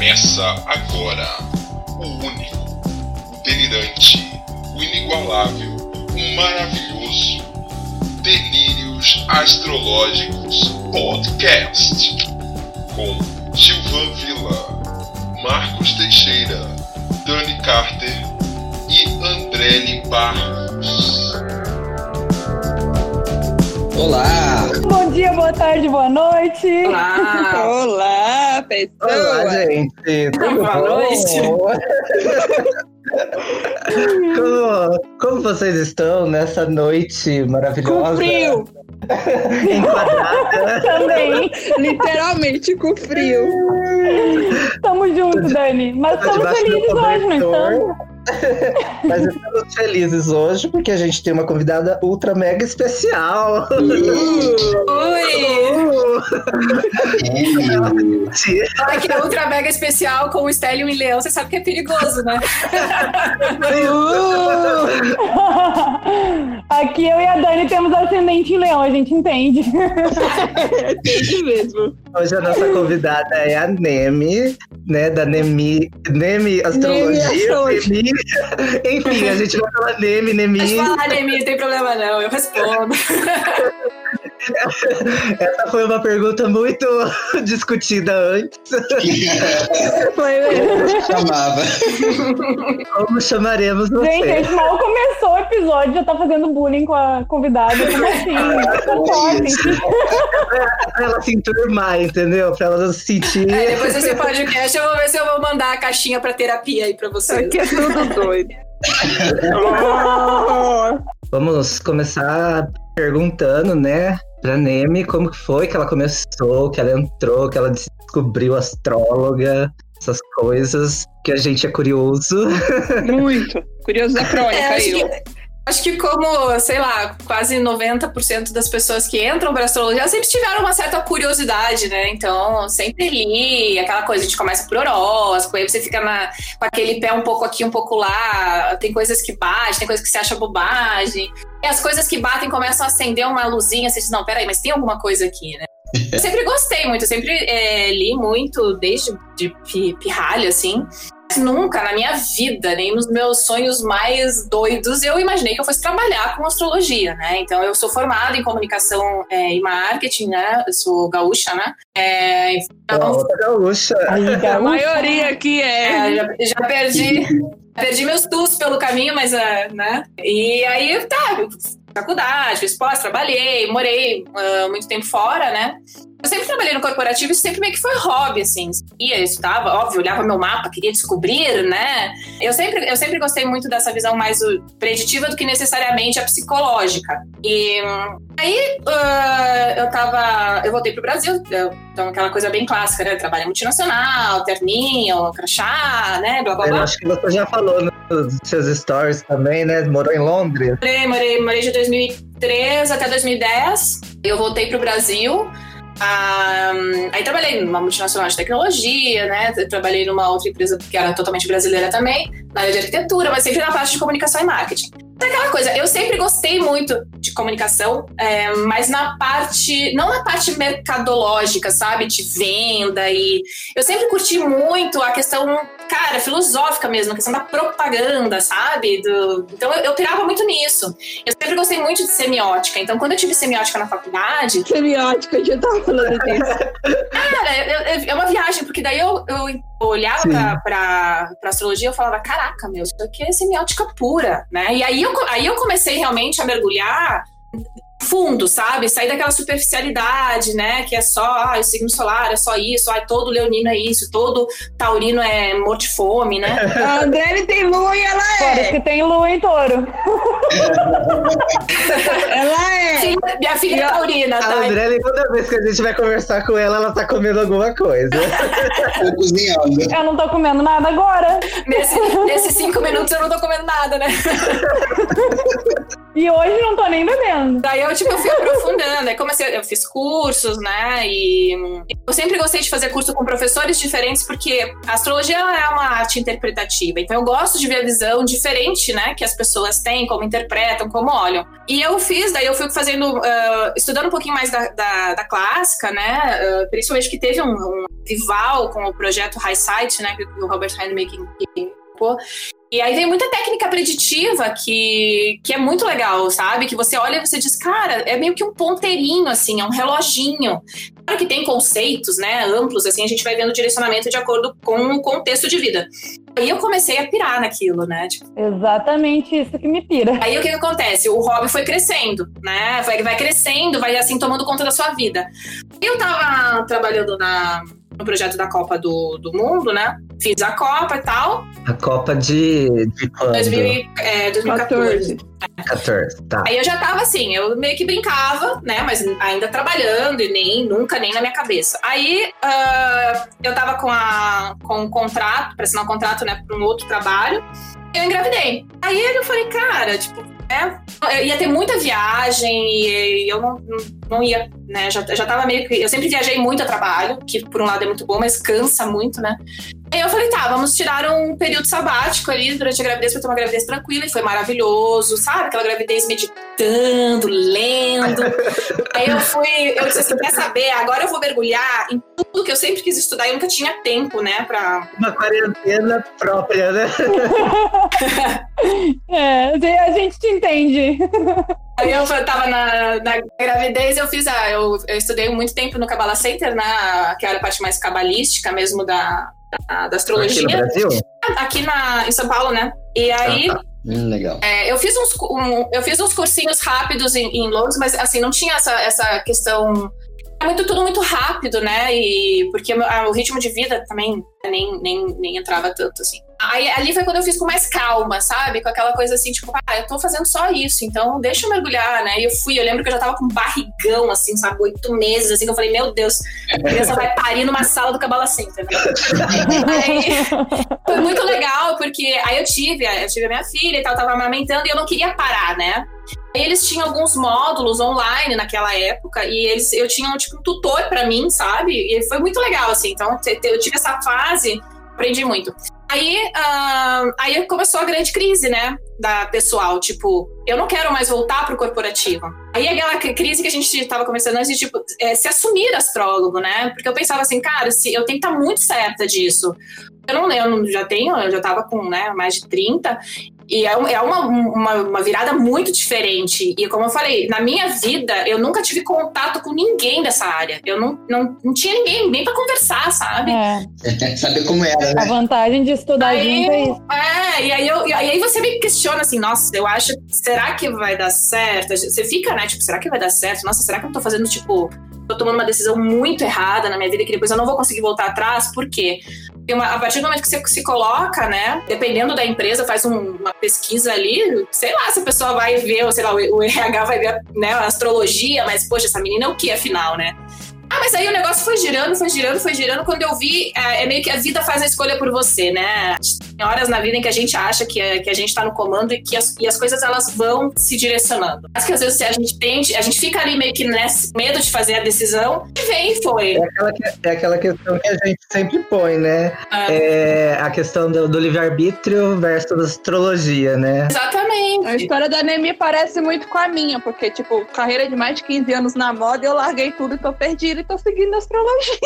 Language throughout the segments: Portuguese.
Começa agora o único, o delirante, o inigualável, o maravilhoso Delírios Astrológicos Podcast com Gilvan Vila, Marcos Teixeira, Dani Carter e Andrele Barros. Olá! Bom dia, boa tarde, boa noite. Olá! Olá, pessoal! Olá, gente! Tudo Boa noite. como, como vocês estão nessa noite maravilhosa? Com frio! Também. Literalmente com frio. Tamo junto, Dani. Mas estamos felizes hoje, não cobertor. estamos? Mas estamos felizes hoje porque a gente tem uma convidada ultra mega especial. Oi! Gente, Olha que é ultra mega especial com o Stélio e Leão, você sabe que é perigoso, né? Aqui eu e a Dani temos ascendente em leão, a gente entende. Entendi mesmo. Hoje a nossa convidada é a Nemi, né? Da Nemi, Nemi Astrologia. Nemi. Enfim, a gente vai falar Nemi, Nemi. Pode falar, Nemi, não tem problema não, eu respondo. Essa foi uma pergunta muito discutida antes. Foi mesmo. chamava. Como chamaremos Gente, a você? gente mal começou o episódio, já tá fazendo bullying com a convidada. Como assim? Pra ela se enturmar, entendeu? Pra ela não se sentir. É, depois desse podcast eu vou ver se eu vou mandar a caixinha pra terapia aí pra vocês. Aqui é tudo doido. Vamos começar perguntando, né? Pra Nemi, como que foi que ela começou, que ela entrou, que ela descobriu astróloga, essas coisas que a gente é curioso. Muito. Curioso da crônica, É, eu. que, acho que como, sei lá, quase 90% das pessoas que entram para astrologia sempre tiveram uma certa curiosidade, né? Então, sempre li aquela coisa, a gente começa por horóscopo, aí você fica na, com aquele pé um pouco aqui, um pouco lá, tem coisas que batem, tem coisas que você acha bobagem. E as coisas que batem começam a acender uma luzinha, você diz, não, peraí, mas tem alguma coisa aqui, né? Eu sempre gostei muito, eu sempre é, li muito, desde de pi- pirralho, assim. Mas Nunca na minha vida, nem nos meus sonhos mais doidos, eu imaginei que eu fosse trabalhar com astrologia, né? Então, eu sou formada em comunicação é, e marketing, né? Eu sou gaúcha, né? É, então, Outra gaúcha. A maioria aqui é. é, já, já perdi, perdi meus tus pelo caminho, mas, é, né? E aí, tá, faculdade, fiz pós, trabalhei, morei ah, muito tempo fora, né? Eu sempre trabalhei no corporativo, isso sempre meio que foi hobby, assim. Ia, estudava, óbvio, olhava meu mapa, queria descobrir, né? Eu sempre, eu sempre gostei muito dessa visão mais uh, preditiva do que necessariamente a psicológica. E hum, aí ah, eu tava. Eu voltei pro Brasil, eu- então aquela coisa bem clássica, né? Trabalho multinacional, terninho, crachá, né? Blá blá Eu blá. acho que você já falou nos seus stories também, né? Morou em Londres. Morei, morei, morei de 2003 até 2010. Eu voltei pro Brasil. Ah, aí trabalhei numa multinacional de tecnologia, né? Trabalhei numa outra empresa que era totalmente brasileira também, na área de arquitetura, mas sempre na parte de comunicação e marketing. É aquela coisa, eu sempre gostei muito de comunicação, é, mas na parte, não na parte mercadológica, sabe? De venda e. Eu sempre curti muito a questão, cara, filosófica mesmo, a questão da propaganda, sabe? Do, então eu, eu pirava muito nisso. Eu sempre gostei muito de semiótica, então quando eu tive semiótica na faculdade, Semiótica, a gente tava falando disso. Cara, eu- eu- é uma viagem, porque daí eu, eu olhava pra, pra, pra astrologia e eu falava, caraca, meu, isso aqui é semiótica pura, né? E aí eu, aí eu comecei realmente a mergulhar fundo, sabe? Sair daquela superficialidade, né? Que é só, ah, o signo solar é só isso, ah, todo leonino é isso, todo taurino é morte de fome, né? A André tem lua e ela é. que tem lua em touro. Ela é. Filha- minha filha é taurina, A tá? André, toda vez que a gente vai conversar com ela, ela tá comendo alguma coisa. Tô cozinhando. Eu não tô comendo nada agora. Nesse- nesses cinco minutos eu não tô comendo nada, né? E hoje não tô nem bebendo. Daí eu, tipo, eu fui aprofundando. Aí comecei, eu fiz cursos, né? E eu sempre gostei de fazer curso com professores diferentes, porque a astrologia é uma arte interpretativa. Então eu gosto de ver a visão diferente, né? Que as pessoas têm, como interpretam, como olham. E eu fiz, daí eu fui fazendo, ah, estudando um pouquinho mais da, da, da clássica, né? ah, principalmente que teve um, um Vival com o projeto High Sight, né, que o Robert Heineken pô. E aí vem muita técnica preditiva que, que é muito legal, sabe? Que você olha e você diz, cara, é meio que um ponteirinho, assim, é um reloginho. Claro que tem conceitos, né, amplos, assim, a gente vai vendo direcionamento de acordo com o contexto de vida. Aí eu comecei a pirar naquilo, né? Tipo, Exatamente isso que me pira. Aí o que, que acontece? O hobby foi crescendo, né? Vai, vai crescendo, vai assim tomando conta da sua vida. Eu tava trabalhando na, no projeto da Copa do, do Mundo, né? Fiz a Copa e tal. A Copa de, de quando? 2000, e- é, 2014. 14. Tá. Aí eu já tava assim, eu meio que brincava, né? Mas ainda trabalhando e nem nunca nem na minha cabeça. Aí ah, eu tava com, a, com um contrato, pra assinar um contrato, né, pra um outro trabalho. Eu engravidei. Aí eu falei, cara, tipo, né? Eu ia ter muita viagem e eu não, não ia, né? Já, já tava meio que. Eu sempre viajei muito a trabalho, que por um lado é muito bom, mas cansa muito, né? Aí eu falei, tá, vamos tirar um período sabático ali durante a gravidez pra ter uma gravidez tranquila, e foi maravilhoso, sabe? Aquela gravidez meditando, lendo. Aí eu fui, eu disse assim, quer saber? Agora eu vou mergulhar em tudo que eu sempre quis estudar e eu nunca tinha tempo, né, pra, Uma quarentena própria, né? É, a gente te entende. Aí eu tava na, na gravidez, eu fiz a. Eu, eu estudei muito tempo no Kabbalah Center, né? Que era a parte mais cabalística mesmo da, da, da Aqui astrologia. no Brasil? Aqui na, em São Paulo, né? E aí Ah, tá. Hum, legal. é, eu, fiz uns, um- eu fiz uns cursinhos rápidos em, em Londres, mas assim, não tinha essa, essa questão. É muito, tudo muito rápido, né? E porque o o ritmo de vida também nem, nem, nem entrava tanto, assim. Aí ali foi quando eu fiz com mais calma, sabe? Com aquela coisa assim, tipo, ah, eu tô fazendo só isso, então deixa eu mergulhar, né? E eu fui, eu lembro que eu já tava com um barrigão, assim, sabe? Oito meses, assim, que eu falei, meu Deus, a criança vai parir numa sala do Cabala Center, né? Aí, foi muito legal, porque aí eu tive, eu tive a minha filha e tal, tava amamentando e eu não queria parar, né? Eles tinham alguns módulos online naquela época e eles, eu tinha tipo um tutor pra mim, sabe? E foi muito legal, assim. Então eu tive essa fase, aprendi muito. Aí, ah, aí começou a grande crise, né? Da pessoal, tipo, eu não quero mais voltar pro corporativo. Aí aquela cri- crise que a gente tava conversando antes de, tipo, é, se assumir astrólogo, né? Porque eu pensava assim, cara, se, eu tenho que estar muito certa disso. Eu não não- já tenho, eu já tava com né, mais de 30, e é, é uma, uma, uma virada muito diferente. E como eu falei, na minha vida, eu nunca tive contato com ninguém dessa área. Eu não, não, não tinha ninguém nem pra conversar, sabe? É, Saber como era, a né? vantagem de estudar Aí, junto é isso. é, e aí, eu, e aí você me questiona assim, nossa, eu acho, será que vai dar certo? Você fica, né, tipo, será que vai dar certo? Nossa, será que eu tô fazendo, tipo, tô tomando uma decisão muito errada na minha vida que depois eu não vou conseguir voltar atrás? Por quê? Uma- a partir do momento que você se coloca, né, dependendo da empresa, faz um- uma pesquisa ali, sei lá, se a pessoa vai ver, ou sei lá, o, o RH vai ver, né, a astrologia, mas, poxa, essa menina é o que, afinal, né? Ah, mas aí o negócio foi girando, foi girando, foi girando. Quando eu vi, é, é meio que a vida faz a escolha por você, né? Tem horas na vida em que a gente acha que, é- que a gente tá no comando e que as, e as coisas elas vão se direcionando. Mas que às vezes a gente tende, a gente fica ali meio que nesse medo de fazer a decisão e vem e foi. É aquela, que- é aquela questão que a gente sempre põe, né? É, É a questão do, do livre-arbítrio versus astrologia, né? A exatamente. história da Nemi parece muito com a minha, porque, tipo, carreira de mais de 15 anos na moda, eu larguei tudo e tô perdida e tô seguindo a astrologia.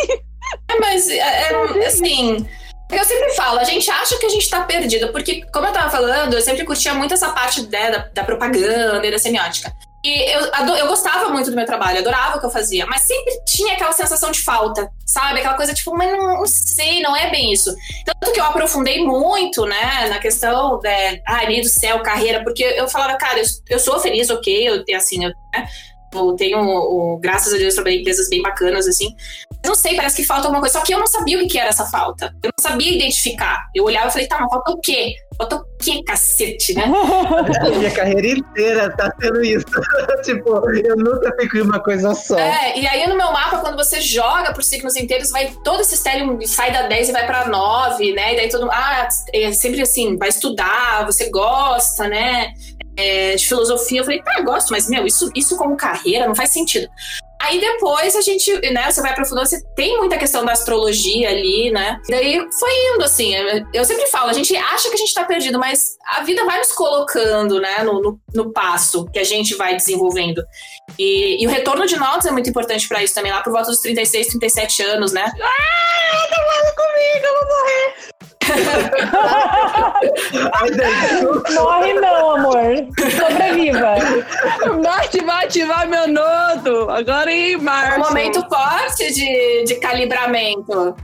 É, mas, é, é, assim. Eu sempre falo, a gente acha que a gente tá perdido, porque, como eu tava falando, eu sempre curtia muito essa parte né, da, da propaganda e da semiótica. E eu, eu gostava muito do meu trabalho, adorava o que eu fazia, mas sempre tinha aquela sensação de falta, sabe? Aquela coisa tipo, mas não, não sei, não é bem isso. Tanto que eu aprofundei muito, né, na questão da, ai, meio do céu, carreira, porque eu falava, cara, eu, eu sou feliz, ok, eu, assim, eu, né, eu tenho, o- graças a Deus, trabalhei em empresas bem bacanas, assim, não sei, parece que falta alguma coisa. Só que eu não sabia o que que era essa falta. Eu não sabia identificar. Eu olhava e falei, tá, mas falta o quê? Falta o quê, cacete, né? A minha carreira inteira tá sendo isso. tipo, eu nunca fico em uma coisa só. É, e aí no meu mapa, quando você joga por signos inteiros, vai todo esse estélio sai da 10 e vai pra 9, né? E daí todo mundo, ah, é sempre assim, vai estudar, você gosta, né? É, de filosofia. Eu falei, tá, gosto, mas meu, isso, isso como carreira não faz sentido. Aí depois a gente, né, você vai aprofundando, você tem muita questão da astrologia ali, né? E daí foi indo, assim. Eu sempre falo, a gente acha que a gente tá perdido, mas a vida vai nos colocando, né, no, no, no passo que a gente vai desenvolvendo. E, e o retorno de notas é muito importante pra isso também, lá por volta dos 36, 37 anos, né? Ah, tá falando comigo, eu vou morrer. Morre não, amor. Sobreviva. Marte vai ativar meu nodo. Agora É um momento forte de, de calibramento.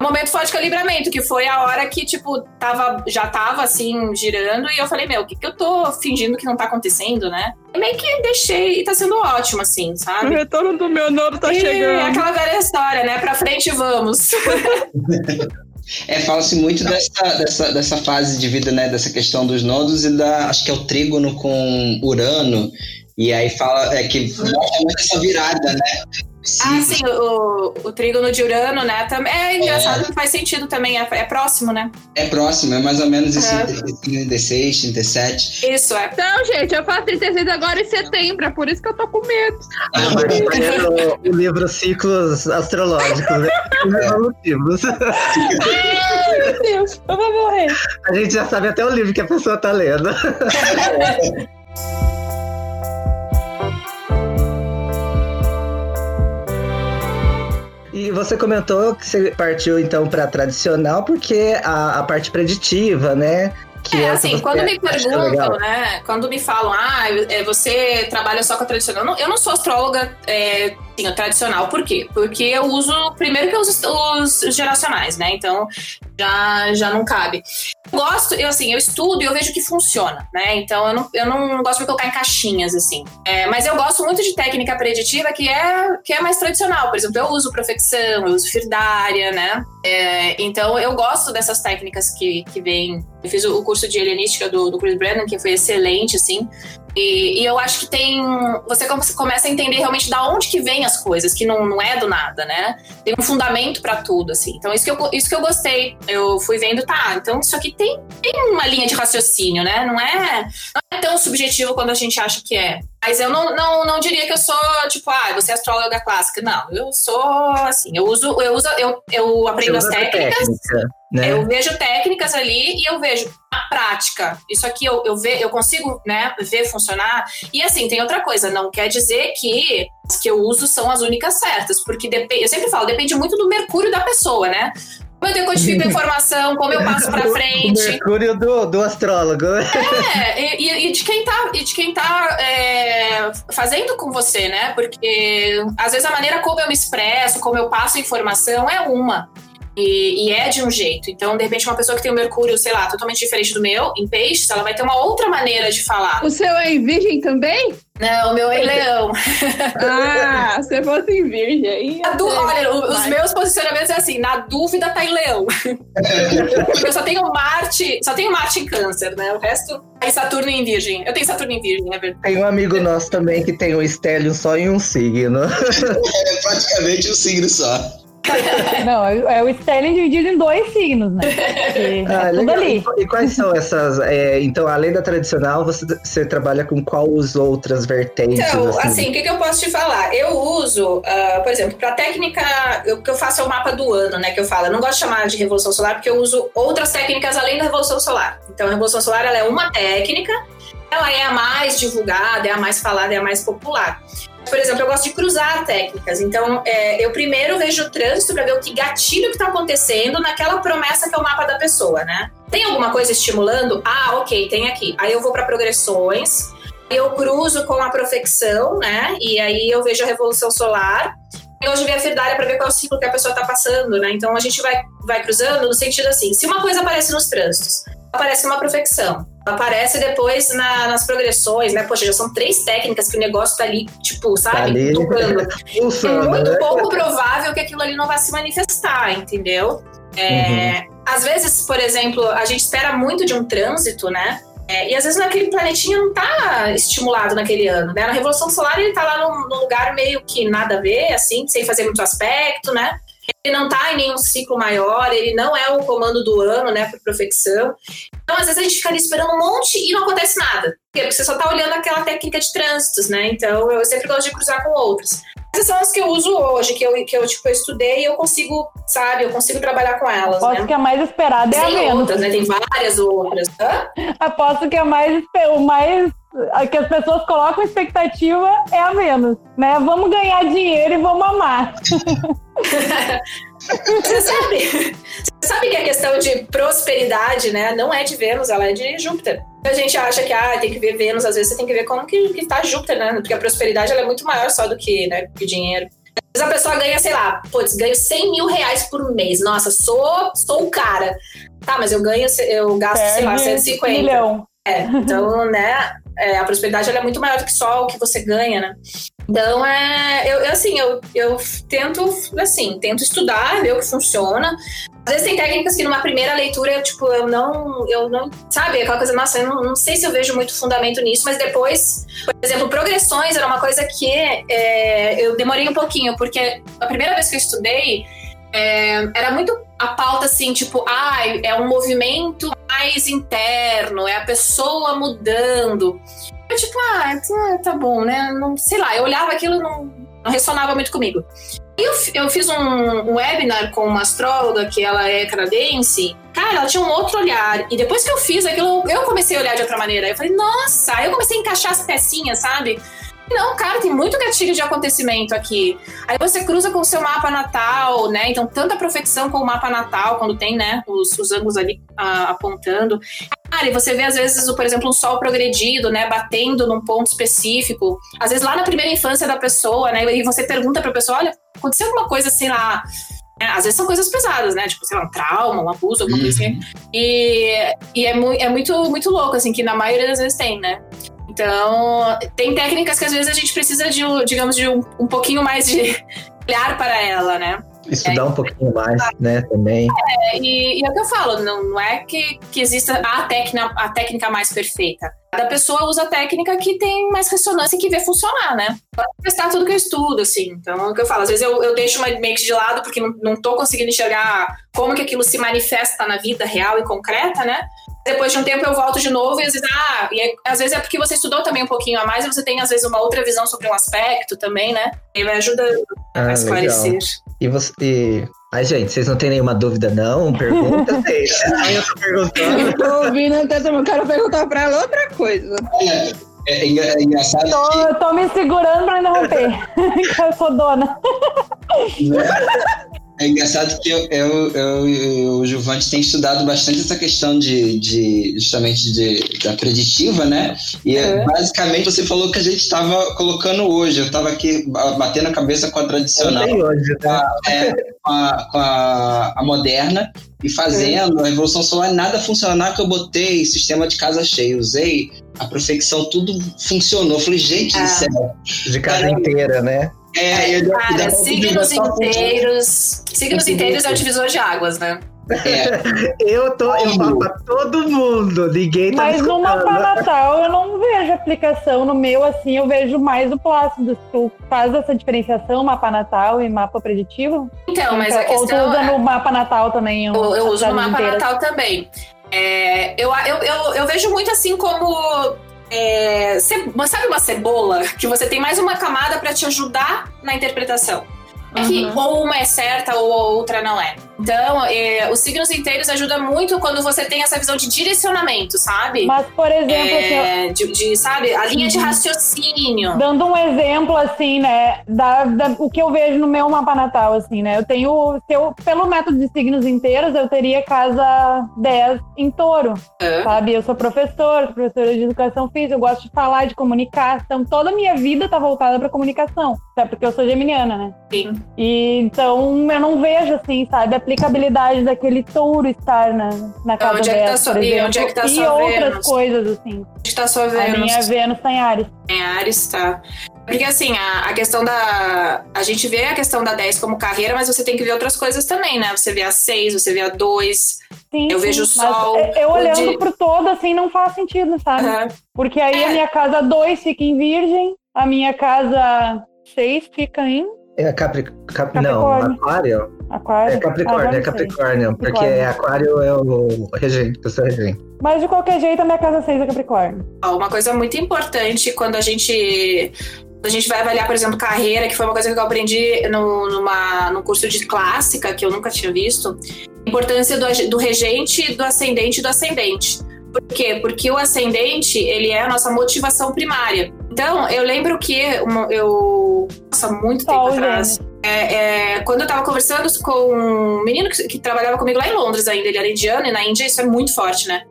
um momento forte de calibramento, que foi a hora que, tipo, tava, já tava assim, girando, e eu falei, meu, o que, que eu tô fingindo que não tá acontecendo, né? E meio que deixei, e tá sendo ótimo, assim, O sabe? retorno do meu nodo tá E chegando. aquela velha história, né? Pra frente vamos. É, fala-se muito dessa, dessa, dessa fase de vida, né? Dessa questão dos nodos e da. Acho que é o trígono com Urano. E aí fala é, que mostra muito essa virada, né? Ah, sim, o, o trígono de Urano, né? Também é engraçado que faz sentido também, é, é próximo, né? É próximo, é mais ou menos esse É. 36, 37. Isso, é. Então, gente, eu faço 36 agora em setembro, é por isso que eu tô com medo. a Marta tá o livro Ciclos Astrológicos, né? Evolutivos. Ai, meu Deus, eu vou morrer. A gente já sabe até o livro que a pessoa tá lendo. E você comentou que você partiu então para tradicional porque a, a parte preditiva, né? Que É, assim, quando me perguntam, né? Quando me falam, ah, é, você trabalha só com a tradicional. Eu não, eu não sou astróloga é, assim, tradicional. Por quê? Porque eu uso. Primeiro que eu uso os, geracionais, né? Então já, já não cabe. Eu gosto, eu assim, eu estudo e eu vejo que funciona, né? Então eu não, eu não gosto de colocar em caixinhas, assim. É, mas eu gosto muito de técnica preditiva que é, que é mais tradicional. Por exemplo, eu uso profecção, eu uso firdária, né? É, então eu gosto dessas técnicas que, que vêm. Eu fiz o, o curso de helenística do, do Chris Brennan, que foi excelente, assim. E, e eu acho que tem. Você come- começa a entender realmente da onde que vem as coisas, que não, não é do nada, né? Tem um fundamento pra tudo, assim. Então, isso que, eu, isso que eu gostei. Eu fui vendo, tá, então isso aqui tem, tem uma linha de raciocínio, né? Não é, não é tão subjetivo quando a gente acha que é. Mas eu não, não, não diria que eu sou, tipo, ah, você é astróloga clássica. Não, eu sou assim, eu uso, eu uso, eu, eu aprendo as técnicas. técnica, né? Eu vejo técnicas ali e eu vejo a prática. Isso aqui eu, eu, ve, eu consigo né, ver funcionar. E assim, tem outra coisa, não quer dizer que as que eu uso são as únicas certas, porque depende, eu sempre falo, depende muito do mercúrio da pessoa, né? Como eu decodifico a informação, como eu passo pra O- O frente. Mercúrio do, do astrólogo. É, e, e- e de quem tá, e de quem tá é, fazendo com você, né? Porque às vezes a maneira como eu me expresso, como eu passo informação é uma. E, e é de um jeito. Então, de repente, uma pessoa que tem o Mercúrio, sei lá, totalmente diferente do meu, em peixes, ela vai ter uma outra maneira de falar. O seu é em virgem também? Não, o meu é em leão. Ah, se fosse em virgem du- Olha, o- os meus posicionamentos é assim, na dúvida tá em leão. Porque eu só tenho Marte, só tenho Marte em câncer, né? O resto é Saturno em virgem. Eu tenho Saturno em virgem, é verdade. Tem um amigo nosso também que tem o Stellium só em um signo. É praticamente um signo só. Não, é é o Stelling dividido em dois signos, né? Porque Ah, é tudo ali. E, quais são essas? é, então, além da tradicional, você, você trabalha com qual as outras vertentes? Então, assim? assim, o que, que eu posso te falar? Eu uso, ah, por exemplo, para técnica, o que eu faço é o mapa do ano, né? Que eu falo. Eu não gosto de chamar de Revolução Solar porque eu uso outras técnicas além da Revolução Solar. Então, a Revolução Solar ela é uma técnica, ela é a mais divulgada, é a mais falada, é a mais popular. Por exemplo, eu gosto de cruzar técnicas. Então, é, eu primeiro vejo o trânsito para ver o que gatilho que está acontecendo naquela promessa que é o mapa da pessoa, né? Tem alguma coisa estimulando? Ah, ok, tem aqui. Aí eu vou para progressões, eu cruzo com a profecção, né? E aí eu vejo a revolução solar. Eu hoje vi a firdária para ver qual é o ciclo que a pessoa está passando, né? Então a gente vai, vai cruzando no sentido assim: se uma coisa aparece nos trânsitos, aparece uma profecção, aparece depois na- nas progressões, né? Poxa, já são três técnicas que o negócio tá ali, tipo, sabe? Tá ali. Tocando. É muito né? pouco provável que aquilo ali não vai se manifestar, entendeu? É, Às vezes, por exemplo, a gente espera muito de um trânsito, né? É, e às vezes naquele planetinha não tá estimulado naquele ano, né? Na Revolução Solar ele tá lá num, num lugar meio que nada a ver, assim, sem fazer muito aspecto, né? Ele não tá em nenhum ciclo maior, ele não é o comando do ano, né, por profecção. Então, às vezes, a gente fica ali esperando um monte e não acontece nada. Por quê? Porque você só tá olhando aquela técnica de trânsitos, né? Então, eu sempre gosto de cruzar com outras. Essas são as que eu uso hoje, que eu, que eu, tipo, eu estudei e eu consigo, sabe, eu consigo trabalhar com elas, Aposto né? que a mais esperada é a Tem Vênus. outras, né? Tem várias outras. Hã? Aposto que a mais, o mais a que as pessoas colocam expectativa é a Vênus, né? Vamos ganhar dinheiro e vamos amar. Você sabe, você sabe que a questão de prosperidade, né, não é de Vênus, ela é de Júpiter. A gente acha que ah, tem que ver Vênus, às vezes você tem que ver como que, que tá Júpiter, né? Porque a prosperidade ela é muito maior só do que, né, que dinheiro. Às vezes a pessoa ganha, sei lá, putz, ganho 100 mil reais por mês. Nossa, sou, sou o cara. Tá, mas eu ganho, eu gasto, sei lá, Perde 150. milhão. É, então, né, é, a prosperidade é muito maior do que só o que você ganha, né? Então, é, eu, eu, assim, eu, eu tento, assim, tento estudar, ver o que funciona. Às vezes tem técnicas que numa primeira leitura, eu, tipo, eu não, eu não, sabe, aquela coisa, nossa, eu não, não sei se eu vejo muito fundamento nisso, mas depois, por exemplo, progressões era uma coisa que é, eu demorei um pouquinho, porque a primeira vez que eu estudei, é, era muito a pauta assim, tipo, ah, é um movimento mais interno, é a pessoa mudando. Eu, tipo, ah, tá, tá bom, né? Não, sei lá, eu olhava aquilo e não, não ressonava muito comigo. Eu, eu fiz um, webinar com uma astróloga que ela é canadense. Cara, ela tinha um outro olhar. E depois que eu fiz aquilo, eu comecei a olhar de outra maneira. Eu falei, nossa, eu comecei a encaixar as pecinhas, sabe? Não, cara, tem muito gatilho de acontecimento aqui. Aí você cruza com o seu mapa natal, né? Então, tanto a profecção como o mapa natal, quando tem, né, os, os ângulos ali ah, apontando. Cara, e você vê, às vezes, por exemplo, um sol progredido, né, batendo num ponto específico. Às vezes, lá na primeira infância da pessoa, né, e você pergunta pra pessoa: olha, aconteceu alguma coisa, sei lá. né, Às vezes são coisas pesadas, né? Tipo, sei lá, um trauma, um abuso, alguma coisa assim. E, e é, mu é muito, muito louco, assim, que na maioria das vezes tem, né? Então, tem técnicas que às vezes a gente precisa de, digamos, de um, um pouquinho mais de olhar para ela, né? Estudar um pouquinho mais, né, também. É, e, e é o que eu falo, não, não é que, que exista a técnica, a técnica mais perfeita. Cada pessoa usa a técnica que tem mais ressonância e que vê funcionar, né? Pode testar tudo que eu estudo, assim. Então, é o que eu falo. Às vezes eu, eu deixo uma que de lado porque não, não tô conseguindo enxergar como que aquilo se manifesta na vida real e concreta, né? Depois de um tempo eu volto de novo e às vezes, ah, e aí, às vezes é porque você estudou também um pouquinho a mais e você tem às vezes uma outra visão sobre um aspecto também, né? E vai ajudando Ah, a esclarecer. legal. E você. E... Ai, gente, vocês não têm nenhuma dúvida, não? Pergunta. Ai, eu tô perguntando. Eu tô ouvindo até eu quero perguntar pra ela outra coisa. É, é engra- é engraçado Tô, tô me segurando pra não romper. eu sou dona. É engraçado que eu, eu, eu e o Juvante tem estudado bastante essa questão de, de justamente de, da preditiva, né? E É. basicamente você falou que a gente estava colocando hoje. Eu estava aqui ba- batendo a cabeça com a tradicional. Hoje, né? é, com, a, com a- a moderna e fazendo a Revolução Solar nada funcionar que eu botei sistema de casa cheia, usei a profecção, tudo funcionou. Eu falei, gente Ah. do céu. De casa inteira, né? É, eu, Cara, dá signos inteiros. Signos inteiros é o divisor de águas, né? É, Eu tô, eu falo pra todo mundo, ninguém tá Mas no mapa natal eu não vejo aplicação. No meu, assim, eu vejo mais o Plácido. Tu faz essa diferenciação, mapa natal e mapa preditivo? Então, mas a Ou tu questão usa é. no mapa natal também? Eu, eu uso no mapa inteiras? natal também. É, eu, eu, eu, eu vejo muito assim como. É, sabe uma cebola? Que você tem mais uma camada para te ajudar na interpretação. É que Uhum. ou uma é certa ou a outra não é. Então, é, os signos inteiros ajudam muito quando você tem essa visão de direcionamento, sabe? Mas, por exemplo, assim, É, de, de, sabe, a linha Uhum. de raciocínio. Dando um exemplo, assim, né, da, da- o que eu vejo no meu mapa natal, assim, né, eu tenho, eu, pelo método de signos inteiros, eu teria casa 10 em touro, sabe? Eu sou professora, sou professora de educação física, eu gosto de falar, de comunicar, então toda a minha vida tá voltada pra comunicação, até porque eu sou geminiana, né? Sim. E então eu não vejo, assim, sabe, aplicabilidade daquele touro estar na, na casa Onde é tá 10, sua- e onde é que tá e sua outras Vênus? coisas, assim. Onde tá sua A Vênus? minha Vênus tá em Ares. Em Ares, tá. Porque assim, a, a questão da. A gente vê a questão da 10 como carreira, mas você tem que ver outras coisas também, né? Você vê a 6, você vê a 2. Sim, Eu sim, vejo o sol, Eu, eu olhando de- pro todo, assim, não faz sentido, sabe? Aham. Porque aí É. a minha casa 2 fica em Virgem, a minha casa 6 fica em É Capri... Cap... Não, Capricórnio. Aquário? Aquário? É Capricórnio, Ah, é não sei. Capricórnio. Porque Capricórnio. Aquário é o regente, eu sou regente. Mas de qualquer jeito, a minha casa 6 é Capricórnio. Uma coisa muito importante quando a gente a gente vai avaliar, por exemplo, carreira, que foi uma coisa que eu aprendi no, numa, num curso de clássica que eu nunca tinha visto, a importância do, do regente, do ascendente e do ascendente. Por quê? Porque o ascendente, ele é a nossa motivação primária. Então, eu lembro que uma- eu... Nossa, muito tempo atrás. É, é, quando eu tava conversando com um menino que, que trabalhava comigo lá em Londres ainda, ele era indiano, e na Índia isso é muito forte, né?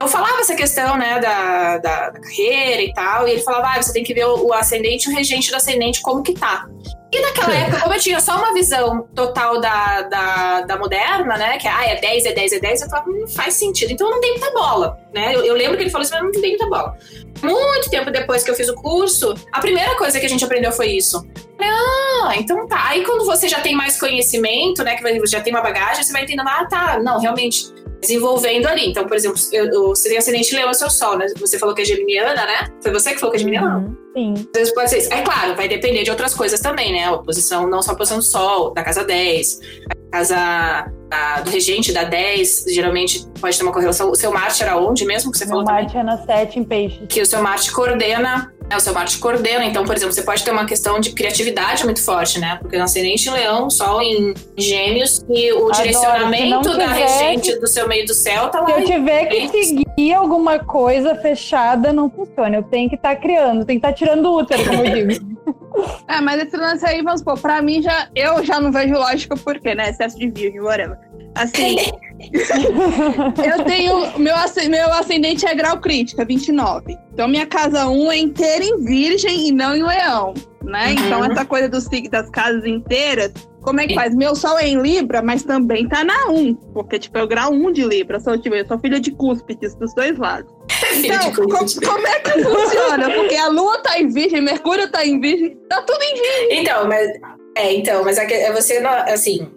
Eu falava essa questão, né, da, da, da carreira e tal, e ele falava, ah, você tem que ver o, o ascendente e o regente do ascendente como que tá. E naquela época, como eu tinha só uma visão total da, da, da moderna, né, que ah, é 10, é 10, é 10, eu falava, não faz sentido. Então eu não dei muita bola, né? Eu, eu lembro que ele falou isso, mas eu não dei muita bola. Muito tempo depois que eu fiz o curso, a primeira coisa que a gente aprendeu foi isso. Ah, então tá. Aí quando você já tem mais conhecimento, né, que você já tem uma bagagem, você vai entendendo, ah, tá, não, realmente, desenvolvendo ali. Então, por exemplo, eu, eu, você tem ascendente leão, é seu sol, né? Você falou que é geminiana, né? Foi você que falou que é geminiana? Uhum, Sim. Às vezes pode ser isso. É claro, vai depender de outras coisas também, né? A posição, não só a posição do sol, da casa 10, a casa da- do regente da 10, geralmente pode ter uma correlação. O seu Marte era onde mesmo que você falou também? Marte é na 7 em peixes. que o seu Marte coordena, né, o seu Marte coordena, então, por exemplo, você pode ter uma questão de criatividade muito forte, né? Porque o ascendente em leão, sol em gêmeos, e o Adoro. direcionamento da regente do seu meio do céu tá lá. Se eu tiver que seguir alguma coisa fechada, não funciona. Eu tenho que estar criando, tenho que estar tirando o útero, como eu digo. É, mas esse lance aí, vamos supor, pra mim já. Eu já não vejo lógica porque, né? Excesso de virgem, whatever. Assim. eu tenho. Meu, meu ascendente é grau crítica, 29. Então minha casa 1 é inteira em virgem e não em leão. Né? Uhum. Então, essa coisa dos, das casas inteiras, como é que faz? Meu sol é em Libra, mas também tá na 1. Porque, tipo, é o grau 1 de Libra. Sou, tipo, eu sou filha de cúspides dos dois lados. Então, como é que funciona? Porque a lua tá em virgem, Mercúrio tá em virgem, tá tudo em virgem. Então, mas. É, então, mas é é você, assim.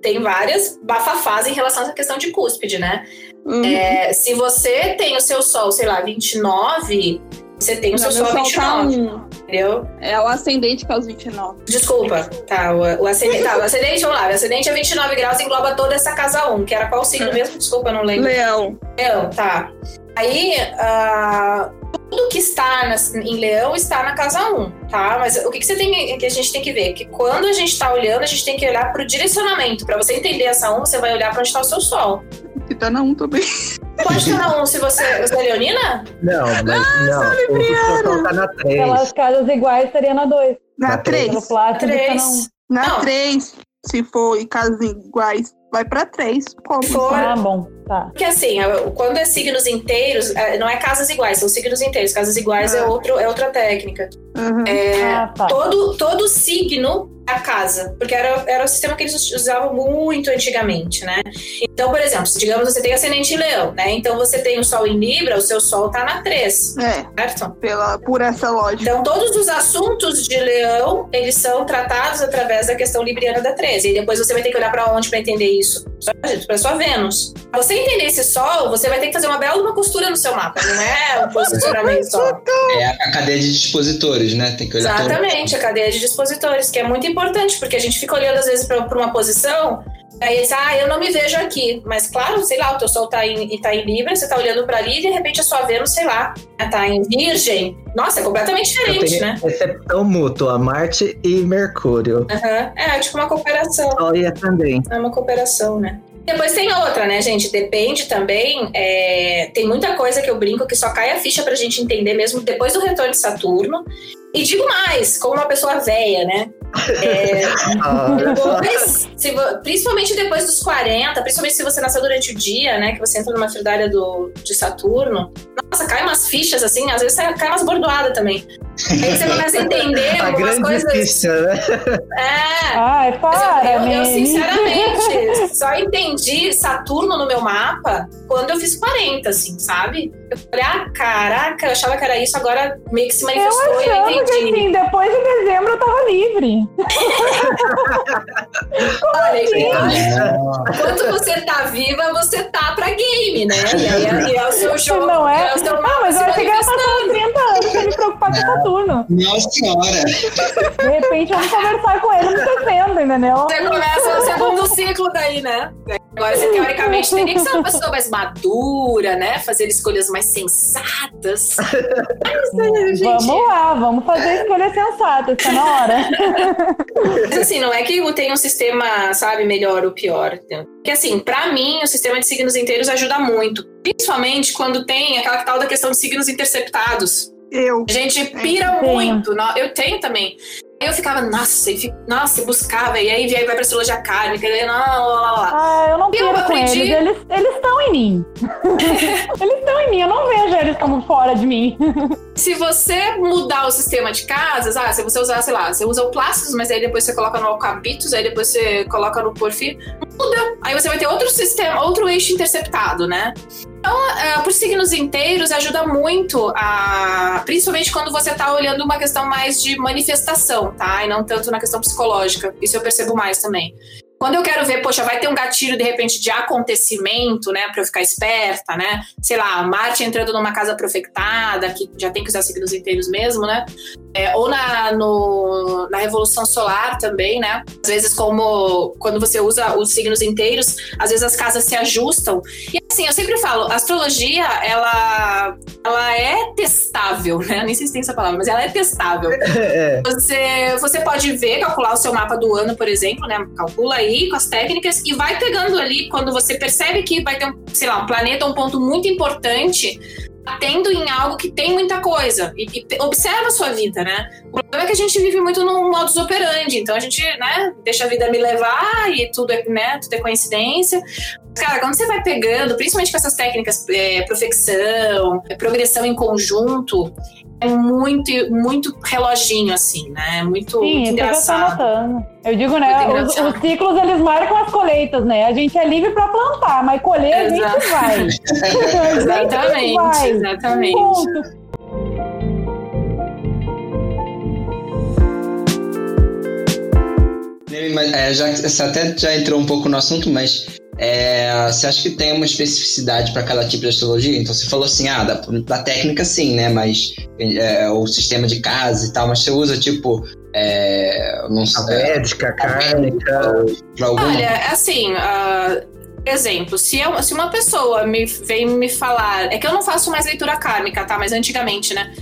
Tem várias bafafás em relação a essa questão de cúspide, né? Uhum. É, se você tem o seu sol, sei lá, 29, você tem o seu sol sol tá 29, um. entendeu? É o ascendente que é os 29. Desculpa, tá, o, o ascendente, tá, o ascendente, vamos lá, o ascendente é 29 graus, engloba toda essa casa 1, que era qual signo mesmo? Desculpa, eu não lembro. Leão. Leão, tá. Aí, ah, tudo que está em Leão está na casa 1, tá? Mas o que, que você tem que a gente tem que ver? Que quando a gente está olhando, a gente tem que olhar para o direcionamento. Para você entender essa 1, você vai olhar para onde está o seu sol. Que tá na 1 também. Pode estar na 1 se você, você é leonina? Não, mas Ah, não. O seu sol tá na 3. Pelas casas iguais, seria na 2. Na Na 3. Pelo plástico, tá na 1. 3. Na Não. 3. Se for em casas iguais, vai pra 3. Como? For- Ah, bom, tá. Porque assim, quando é signos inteiros, é, não é casas iguais, são signos inteiros. Casas iguais é, Ah. outro, é outra técnica. Uhum. É, Ah, tá. todo, todo signo é a casa, porque era, era o sistema que eles usavam muito antigamente, né? Então, por exemplo, se digamos você tem ascendente em leão, né? Então você tem o sol em Libra, o seu sol tá na 3, É, certo? pela, por essa lógica. Então, todos os assuntos de leão, eles são tratados através da questão libriana da 13. E depois você vai ter que olhar para onde para entender isso? Para sua Vênus. Pra você entender esse sol, você vai ter que fazer uma bela uma costura no seu mapa, não é um posicionamento só. É a- cadeia de dispositores, né? Tem que olhar todo- Exatamente, a cadeia de dispositores, que é muito importante, porque a gente fica olhando às vezes para uma posição, aí diz, ah, eu não me vejo aqui. Mas claro, sei lá, o teu sol tá em, tá em Libra, você tá olhando para ali e de repente a sua Vênus, sei lá, tá em Virgem. Nossa, é completamente Eu diferente, tenho né? excepção mútua, Marte e Mercúrio. Aham. É, tipo uma cooperação. E ascendente. É uma cooperação, né? Depois tem outra, né, gente? Depende também. é, Tem muita coisa que eu brinco que só cai a ficha pra gente entender mesmo depois do retorno de Saturno. E digo mais, como uma pessoa velha, né? É, depois, se principalmente depois dos 40, principalmente se você nasceu durante o dia, né? Que você entra numa fridária do, de Saturno. Nossa, cai umas fichas assim, às vezes cai umas bordoadas também. Aí você começa a entender a algumas coisas. ficha, né? É, Ai, para, eu, eu, eu, sinceramente, só entendi Saturno no meu mapa quando eu fiz 40, assim, sabe? Eu falei, ah, caraca, eu achava que era isso, agora meio que se Eu manifestou e eu achava que entendi. assim, depois de dezembro eu tava livre. Olha, assim? enquanto você tá viva, você tá pra game, né? E aí é o seu jogo. Não é? é o seu Ah, mas eu achei que uns 30 anos pra me preocupar com o Saturno. Nossa senhora! De repente, vamos conversar com ele no 60, entendeu? Você começa o segundo ciclo daí, né? Agora você teoricamente teria que ser uma pessoa mais madura, né? Fazer escolhas mais sensatas. Mas, é, gente, Vamos lá, vamos fazer escolha sensata, está na hora. Mas assim, não é que tem um sistema, sabe, melhor ou pior. Porque assim, pra mim, o sistema de signos inteiros ajuda muito. Principalmente quando tem aquela tal da questão de signos interceptados. Eu. A gente pira muito. Eu tenho também. Aí eu ficava, nossa, e fi- nossa, e buscava, e aí vai pra astrologia kármica, e lá, lá, lá. Ah, eu não Eu com aprendi. eles. Eles eles estão em mim. eles estão em mim, eu não vejo eles como fora de mim. Se você mudar o sistema de casas, ah, se você usar, sei lá, você usa o Plácidos, mas aí depois você coloca no Alcabitos, aí depois você coloca no Porfírio, muda. Aí você vai ter outro sistema, outro eixo interceptado, né? Então, é, por signos inteiros, ajuda muito a. Principalmente quando você tá olhando uma questão mais de manifestação, tá? E não tanto na questão psicológica. Isso eu percebo mais também. Quando eu quero ver, poxa, vai ter um gatilho de repente de acontecimento, né, pra eu ficar esperta, né? Sei lá, Marte entrando numa casa profectada, que já tem que usar signos inteiros mesmo, né? É, ou na, no- na Revolução Solar também, né? Às vezes, como quando você usa os signos inteiros, às vezes as casas se ajustam. E assim, eu sempre falo, a astrologia, ela, ela é testável, né? Nem sei se tem essa palavra, mas ela é testável. É, Você, você pode ver, calcular o seu mapa do ano, por exemplo, né? Calcula aí com as técnicas e vai pegando ali quando você percebe que vai ter, um, sei lá, um planeta, um ponto muito importante, batendo em algo que tem muita coisa. E, e observa a sua vida, né? Problema é que a gente vive muito num modus operandi, então a gente, né, deixa a vida me levar e tudo é, né, tudo é coincidência. Cara, quando você vai pegando, principalmente com essas técnicas, é, profecção, progressão em conjunto, é muito, muito reloginho, assim, né? É Muito, Sim, muito eu engraçado. anotando. Eu digo, né, os, os ciclos eles marcam as colheitas, né? A gente é livre pra plantar, mas colher a gente vai. A gente Exatamente, vai. exatamente. Ponto. É, já, você até já entrou um pouco no assunto, mas é, você acha que tem uma especificidade para cada tipo de astrologia? Então você falou assim, ah, da, da técnica sim, né? Mas é, o sistema de casa e tal, mas você usa tipo. É, não a sei. a kármica. Pra algum... Olha, assim, ah, exemplo, se, eu- se uma pessoa me vem me falar. É que eu não faço mais leitura kármica, tá? Mas antigamente, né?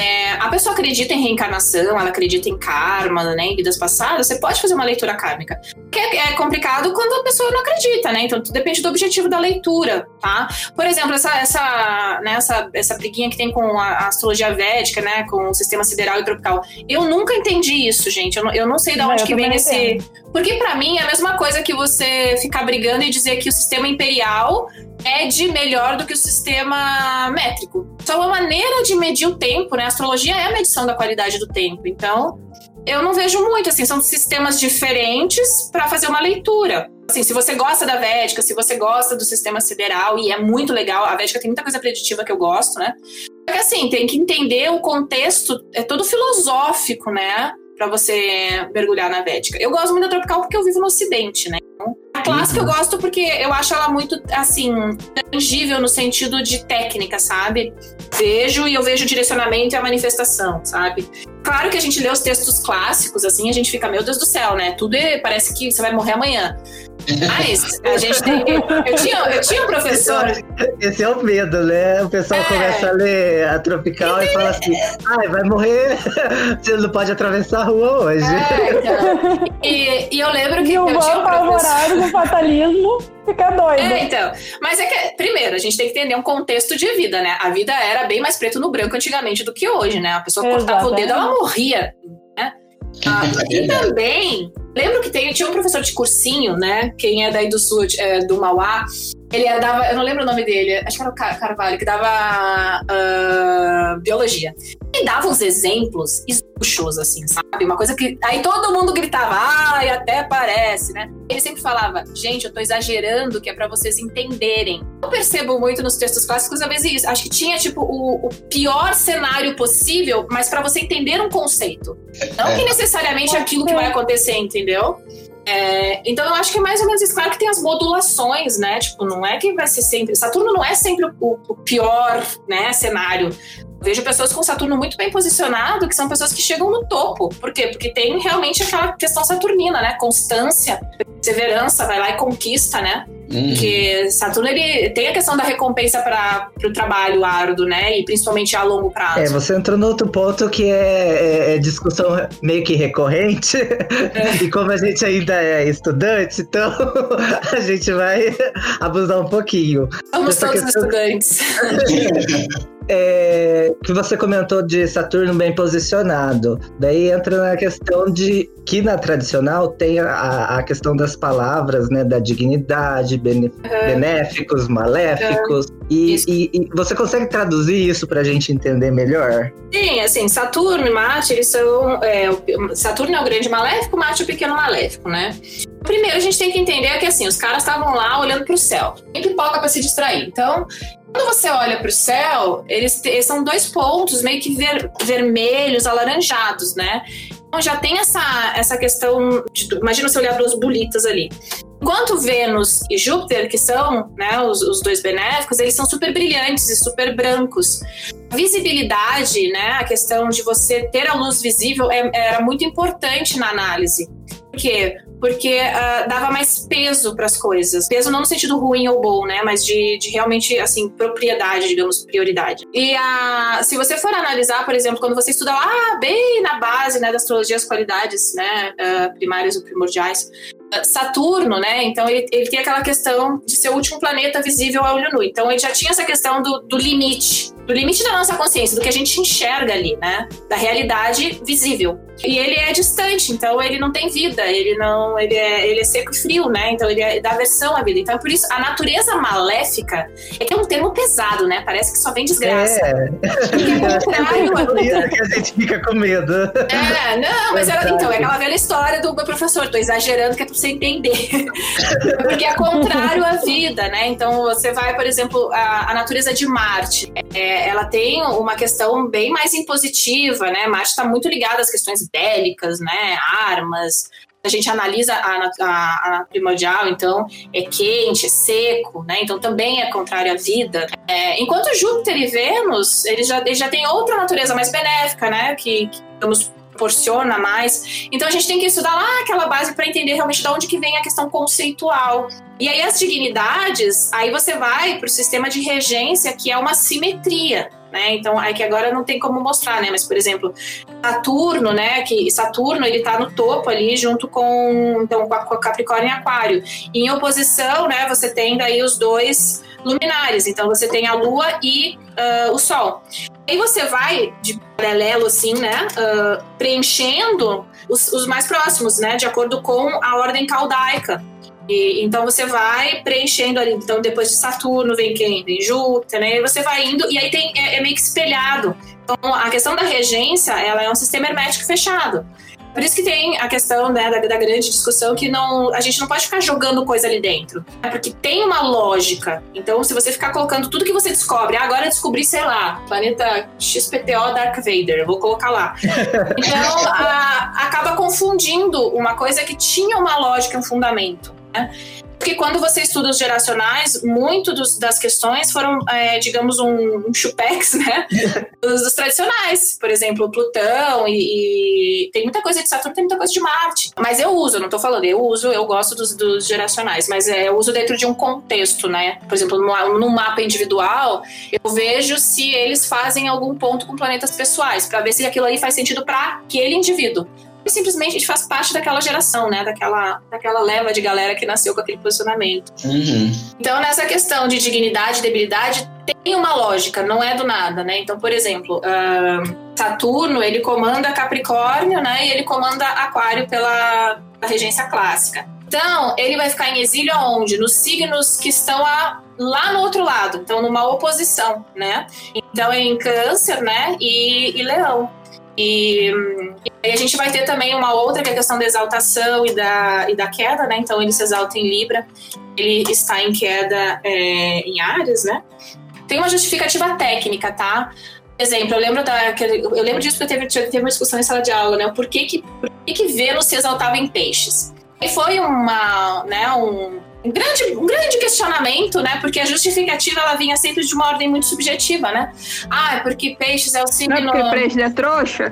É, a pessoa acredita em reencarnação, ela acredita em karma, né? Em vidas passadas, você pode fazer uma leitura kármica. Porque é, é complicado quando a pessoa não acredita, né? Então tudo depende do objetivo da leitura, tá? Por exemplo, essa, essa, né, essa, essa briguinha que tem com a, a astrologia védica, né? Com o sistema sideral e tropical. Eu nunca entendi isso, gente. Eu não, eu não sei de onde que vem esse. Porque pra mim é a mesma coisa que você ficar brigando e dizer que o sistema imperial é de melhor do que o sistema métrico. Só uma maneira de medir o tempo, né? A astrologia é a medição da qualidade do tempo. Então, eu não vejo muito, assim, são sistemas diferentes para fazer uma leitura. Assim, se você gosta da Védica, se você gosta do sistema sideral, e é muito legal, a Védica tem muita coisa preditiva que eu gosto, né? Só que assim, tem que entender o contexto, é todo filosófico, né? Pra você mergulhar na Védica. Eu gosto muito da Tropical porque eu vivo no Ocidente, né? Então, A clássica eu gosto porque eu acho ela muito, assim, tangível no sentido de técnica, sabe? Vejo e eu vejo o direcionamento e a manifestação, sabe? Claro que a gente lê os textos clássicos, assim, a gente fica, meu Deus do céu, né? Tudo é, parece que você vai morrer amanhã. Mas a gente tem. Eu tinha, eu tinha um professor. Esse é o medo, né? O pessoal É. começa a ler a tropical e fala assim: ai, vai morrer, você não pode atravessar a rua hoje. É, então. e, e eu lembro que E o eu tinha um professor. com fatalismo fica doido. É, então. Mas é que, primeiro, a gente tem que entender um contexto de vida, né? A vida era bem mais preto no branco antigamente do que hoje, né? A pessoa cortava o dedo, ela morria, né? Ah, e também, lembro que tem, tinha um professor de cursinho, né? Quem é daí do sul, é, do Mauá, Ele dava, eu não lembro o nome dele, acho que era o Carvalho, que dava uh, biologia. Ele dava uns exemplos esbuchos, assim, sabe? Uma coisa que. Aí todo mundo gritava, ai, até parece, né? Ele sempre falava, gente, eu tô exagerando, que é para vocês entenderem. Eu percebo muito nos textos clássicos, às vezes, isso. Acho que tinha, tipo, o, o pior cenário possível, mas para você entender um conceito. Não é. que necessariamente aquilo que vai acontecer, entendeu? É, então eu acho que é mais ou menos isso. Claro que tem as modulações, né? Tipo, não é que vai ser sempre. Saturno não é sempre o, o pior né, cenário. Vejo pessoas com Saturno muito bem posicionado, que são pessoas que chegam no topo. Por quê? Porque tem realmente aquela questão saturnina, né? Constância, perseverança, vai lá e conquista, né? Uhum. Porque Saturno ele tem a questão da recompensa para o trabalho árduo, né? E principalmente a longo prazo. É, você entrou no outro ponto que é, é, é discussão meio que recorrente. É. e como a gente ainda é estudante, então a gente vai abusar um pouquinho. Somos todos questão... estudantes. é, que você comentou de Saturno bem posicionado. Daí entra na questão de que na tradicional tem a, a questão das palavras, né? Da dignidade, bene, uhum. benéficos, maléficos. Uhum. E, e, e, você consegue traduzir isso para a gente entender melhor? Sim, assim, Saturno e Marte, eles são. É, Saturno é o grande maléfico, Marte é o pequeno maléfico, né? Primeiro, a gente tem que entender que assim, os caras estavam lá olhando para o céu. Tem pipoca para se distrair. Então, quando você olha para o céu, eles, eles, são dois pontos meio que ver, vermelhos, alaranjados, né? Então já tem essa, essa questão. De, imagina você olhar duas bolitas ali. Enquanto Vênus e Júpiter, que são né, os, os, dois benéficos, eles são super brilhantes e super brancos. A visibilidade, né, a questão de você ter a luz visível é, era muito importante na análise. Por quê? Porque uh, dava mais peso para as coisas. Peso não no sentido ruim ou bom, né? Mas de, de realmente, assim, propriedade, digamos, prioridade. E uh, se você for analisar, por exemplo, quando você estuda lá bem na base né, da astrologia, as qualidades né, uh, primárias ou primordiais, Saturno, né? Então ele, ele tem aquela questão de ser o último planeta visível a olho nu. Então ele já tinha essa questão do, do limite, do limite da nossa consciência, do que a gente enxerga ali, né? Da realidade visível. E ele é distante, então ele não tem vida, ele não, ele é, ele é seco e frio, né? Então ele é da aversão à vida. Então por isso a natureza maléfica é que é um termo pesado, né? Parece que só vem desgraça. É. Porque é contrário à vida. que a gente fica com medo. É, não, mas era, então é aquela velha história do meu professor, tô exagerando que é entender. Porque é contrário à vida, né? Então você vai, por exemplo, a, a natureza de Marte, é, ela tem uma questão bem mais impositiva, né? Marte está muito ligada às questões bélicas, né? Armas, a gente analisa a, a, a, primordial, então é quente, é seco, né? Então também é contrário à vida. É, enquanto Júpiter e Vênus, eles já, já têm outra natureza mais benéfica, né? Que, que proporciona mais. Então a gente tem que estudar lá aquela base para entender realmente de onde que vem a questão conceitual. E aí as dignidades, aí você vai para o sistema de regência, que é uma simetria. Né? Então, é que agora não tem como mostrar, né? Mas, por exemplo, Saturno, né? Que Saturno ele está no topo ali junto com, então, com Capricórnio e Aquário. E em oposição, né? Você tem daí os dois luminares. Então, você tem a Lua e uh, o Sol. Aí você vai de paralelo, assim, né? Uh, preenchendo os, os, mais próximos, né? De acordo com a ordem caldaica. E, então você vai preenchendo ali. Então, depois de Saturno vem quem? Vem Júpiter, né? E você vai indo, e aí tem, é, é meio que espelhado. Então, a questão da regência, ela é um sistema hermético fechado. Por isso que tem a questão né, da, da, grande discussão que não, a gente não pode ficar jogando coisa ali dentro. Né? Porque tem uma lógica. Então, se você ficar colocando tudo que você descobre, ah, agora descobri, sei lá, planeta XPTO Dark Vader, vou colocar lá. Então, a, acaba confundindo uma coisa que tinha uma lógica um fundamento. Né? Porque quando você estuda os geracionais, muito dos, das questões foram, é, digamos, um, um chupex, né? dos, dos, tradicionais. Por exemplo, Plutão e, e, tem muita coisa de Saturno, tem muita coisa de Marte. Mas eu uso, não tô falando, eu uso, eu gosto dos, dos geracionais, mas é, eu uso dentro de um contexto, né? Por exemplo, no, no mapa individual, eu vejo se eles fazem algum ponto com planetas pessoais, para ver se aquilo aí faz sentido para aquele indivíduo e simplesmente a gente faz parte daquela geração, né? Daquela, daquela leva de galera que nasceu com aquele posicionamento. Uhum. Então, nessa questão de dignidade e debilidade, tem uma lógica, não é do nada, né? Então, por exemplo, uh, Saturno, ele comanda Capricórnio, né? E ele comanda Aquário pela regência clássica. Então, ele vai ficar em exílio aonde? Nos signos que estão a, lá no outro lado, então numa oposição, né? Então, é em câncer, né? E, e leão. E, e, a gente vai ter também uma outra, que é a questão da exaltação e da, e da queda, né? Então ele se exalta em Libra, ele está em queda é, em Ares, né? Tem uma justificativa técnica, tá? exemplo, eu lembro, da, eu lembro disso porque teve, teve uma discussão em sala de aula, né? Por que, que, por que, que Vênus se exaltava em peixes? E foi uma, né, um, um grande, um grande questionamento, né? Porque a justificativa ela vinha sempre de uma ordem muito subjetiva, né? Ah, é porque peixes é o signo. Não é porque peixe é trouxa?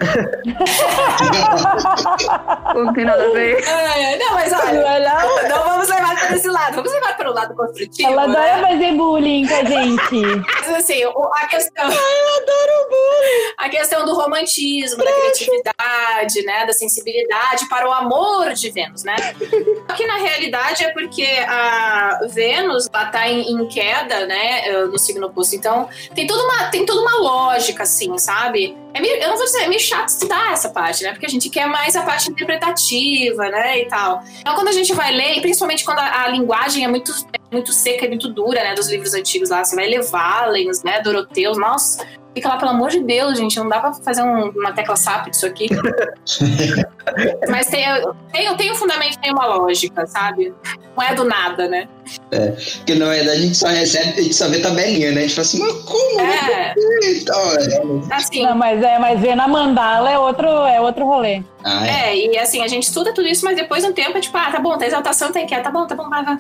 não tem nada a ver. É, não, mas olha, não, não vamos levar para esse lado, vamos levar para o lado construtivo. Ela adora né? fazer bullying com a gente. Mas assim, a questão. Ai, eu adoro bullying. A questão do romantismo, da criatividade, né? Da sensibilidade para o amor de Vênus, né? Só que na realidade é porque a Vênus ela tá em, em, queda, né, eh, no signo oposto. Então, tem toda uma, tem toda uma lógica, assim, sabe? É meio, eu não vou dizer, é meio chato estudar essa parte, né? Porque a gente quer mais a parte interpretativa, né, e tal. Então, quando a gente vai ler, principalmente quando a, a linguagem é muito, é muito seca e muito dura, né, dos livros antigos lá, você vai ler Valens, né, Doroteus, nossa, fica lá, pelo amor de Deus, gente, não dá pra fazer um, uma tecla SAP disso aqui. Mas tem, tem, tem um fundamento, tem uma lógica, sabe? Não é do nada, né? É, porque na verdade a gente só recebe, a gente só vê tabelinha, né? A gente fala assim, mas como? É. Então, é. Assim, Não, mas, é, mas ver na mandala é outro, é outro rolê. Ah, é. É, e assim, a gente estuda tudo isso, mas depois de um tempo é tipo, ah, tá bom, tá exaltação, tá inquieta, tá bom, tá bom, vai, vai,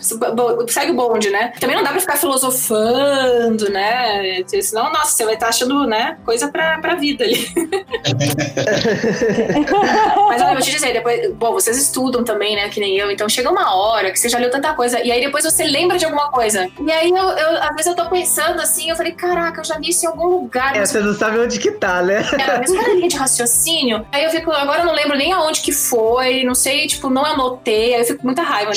segue o bonde, né? Também não dá pra ficar filosofando, né? Senão, nossa, você vai estar achando, né, coisa pra, pra vida ali. mas olha, eu vou te dizer, depois, bom, vocês estudam também, né, que nem eu, então chega uma hora que você já leu tanta coisa, e aí depois você lembra de alguma coisa. E aí, eu, eu às vezes eu tô pensando assim, eu falei, caraca, eu já li isso em algum lugar. É, mas você não sabe onde que tá, né? era a mesma linha de raciocínio. Aí eu fico, agora eu não lembro nem aonde que foi, não sei, tipo, não anotei, aí eu fico com muita raiva, né?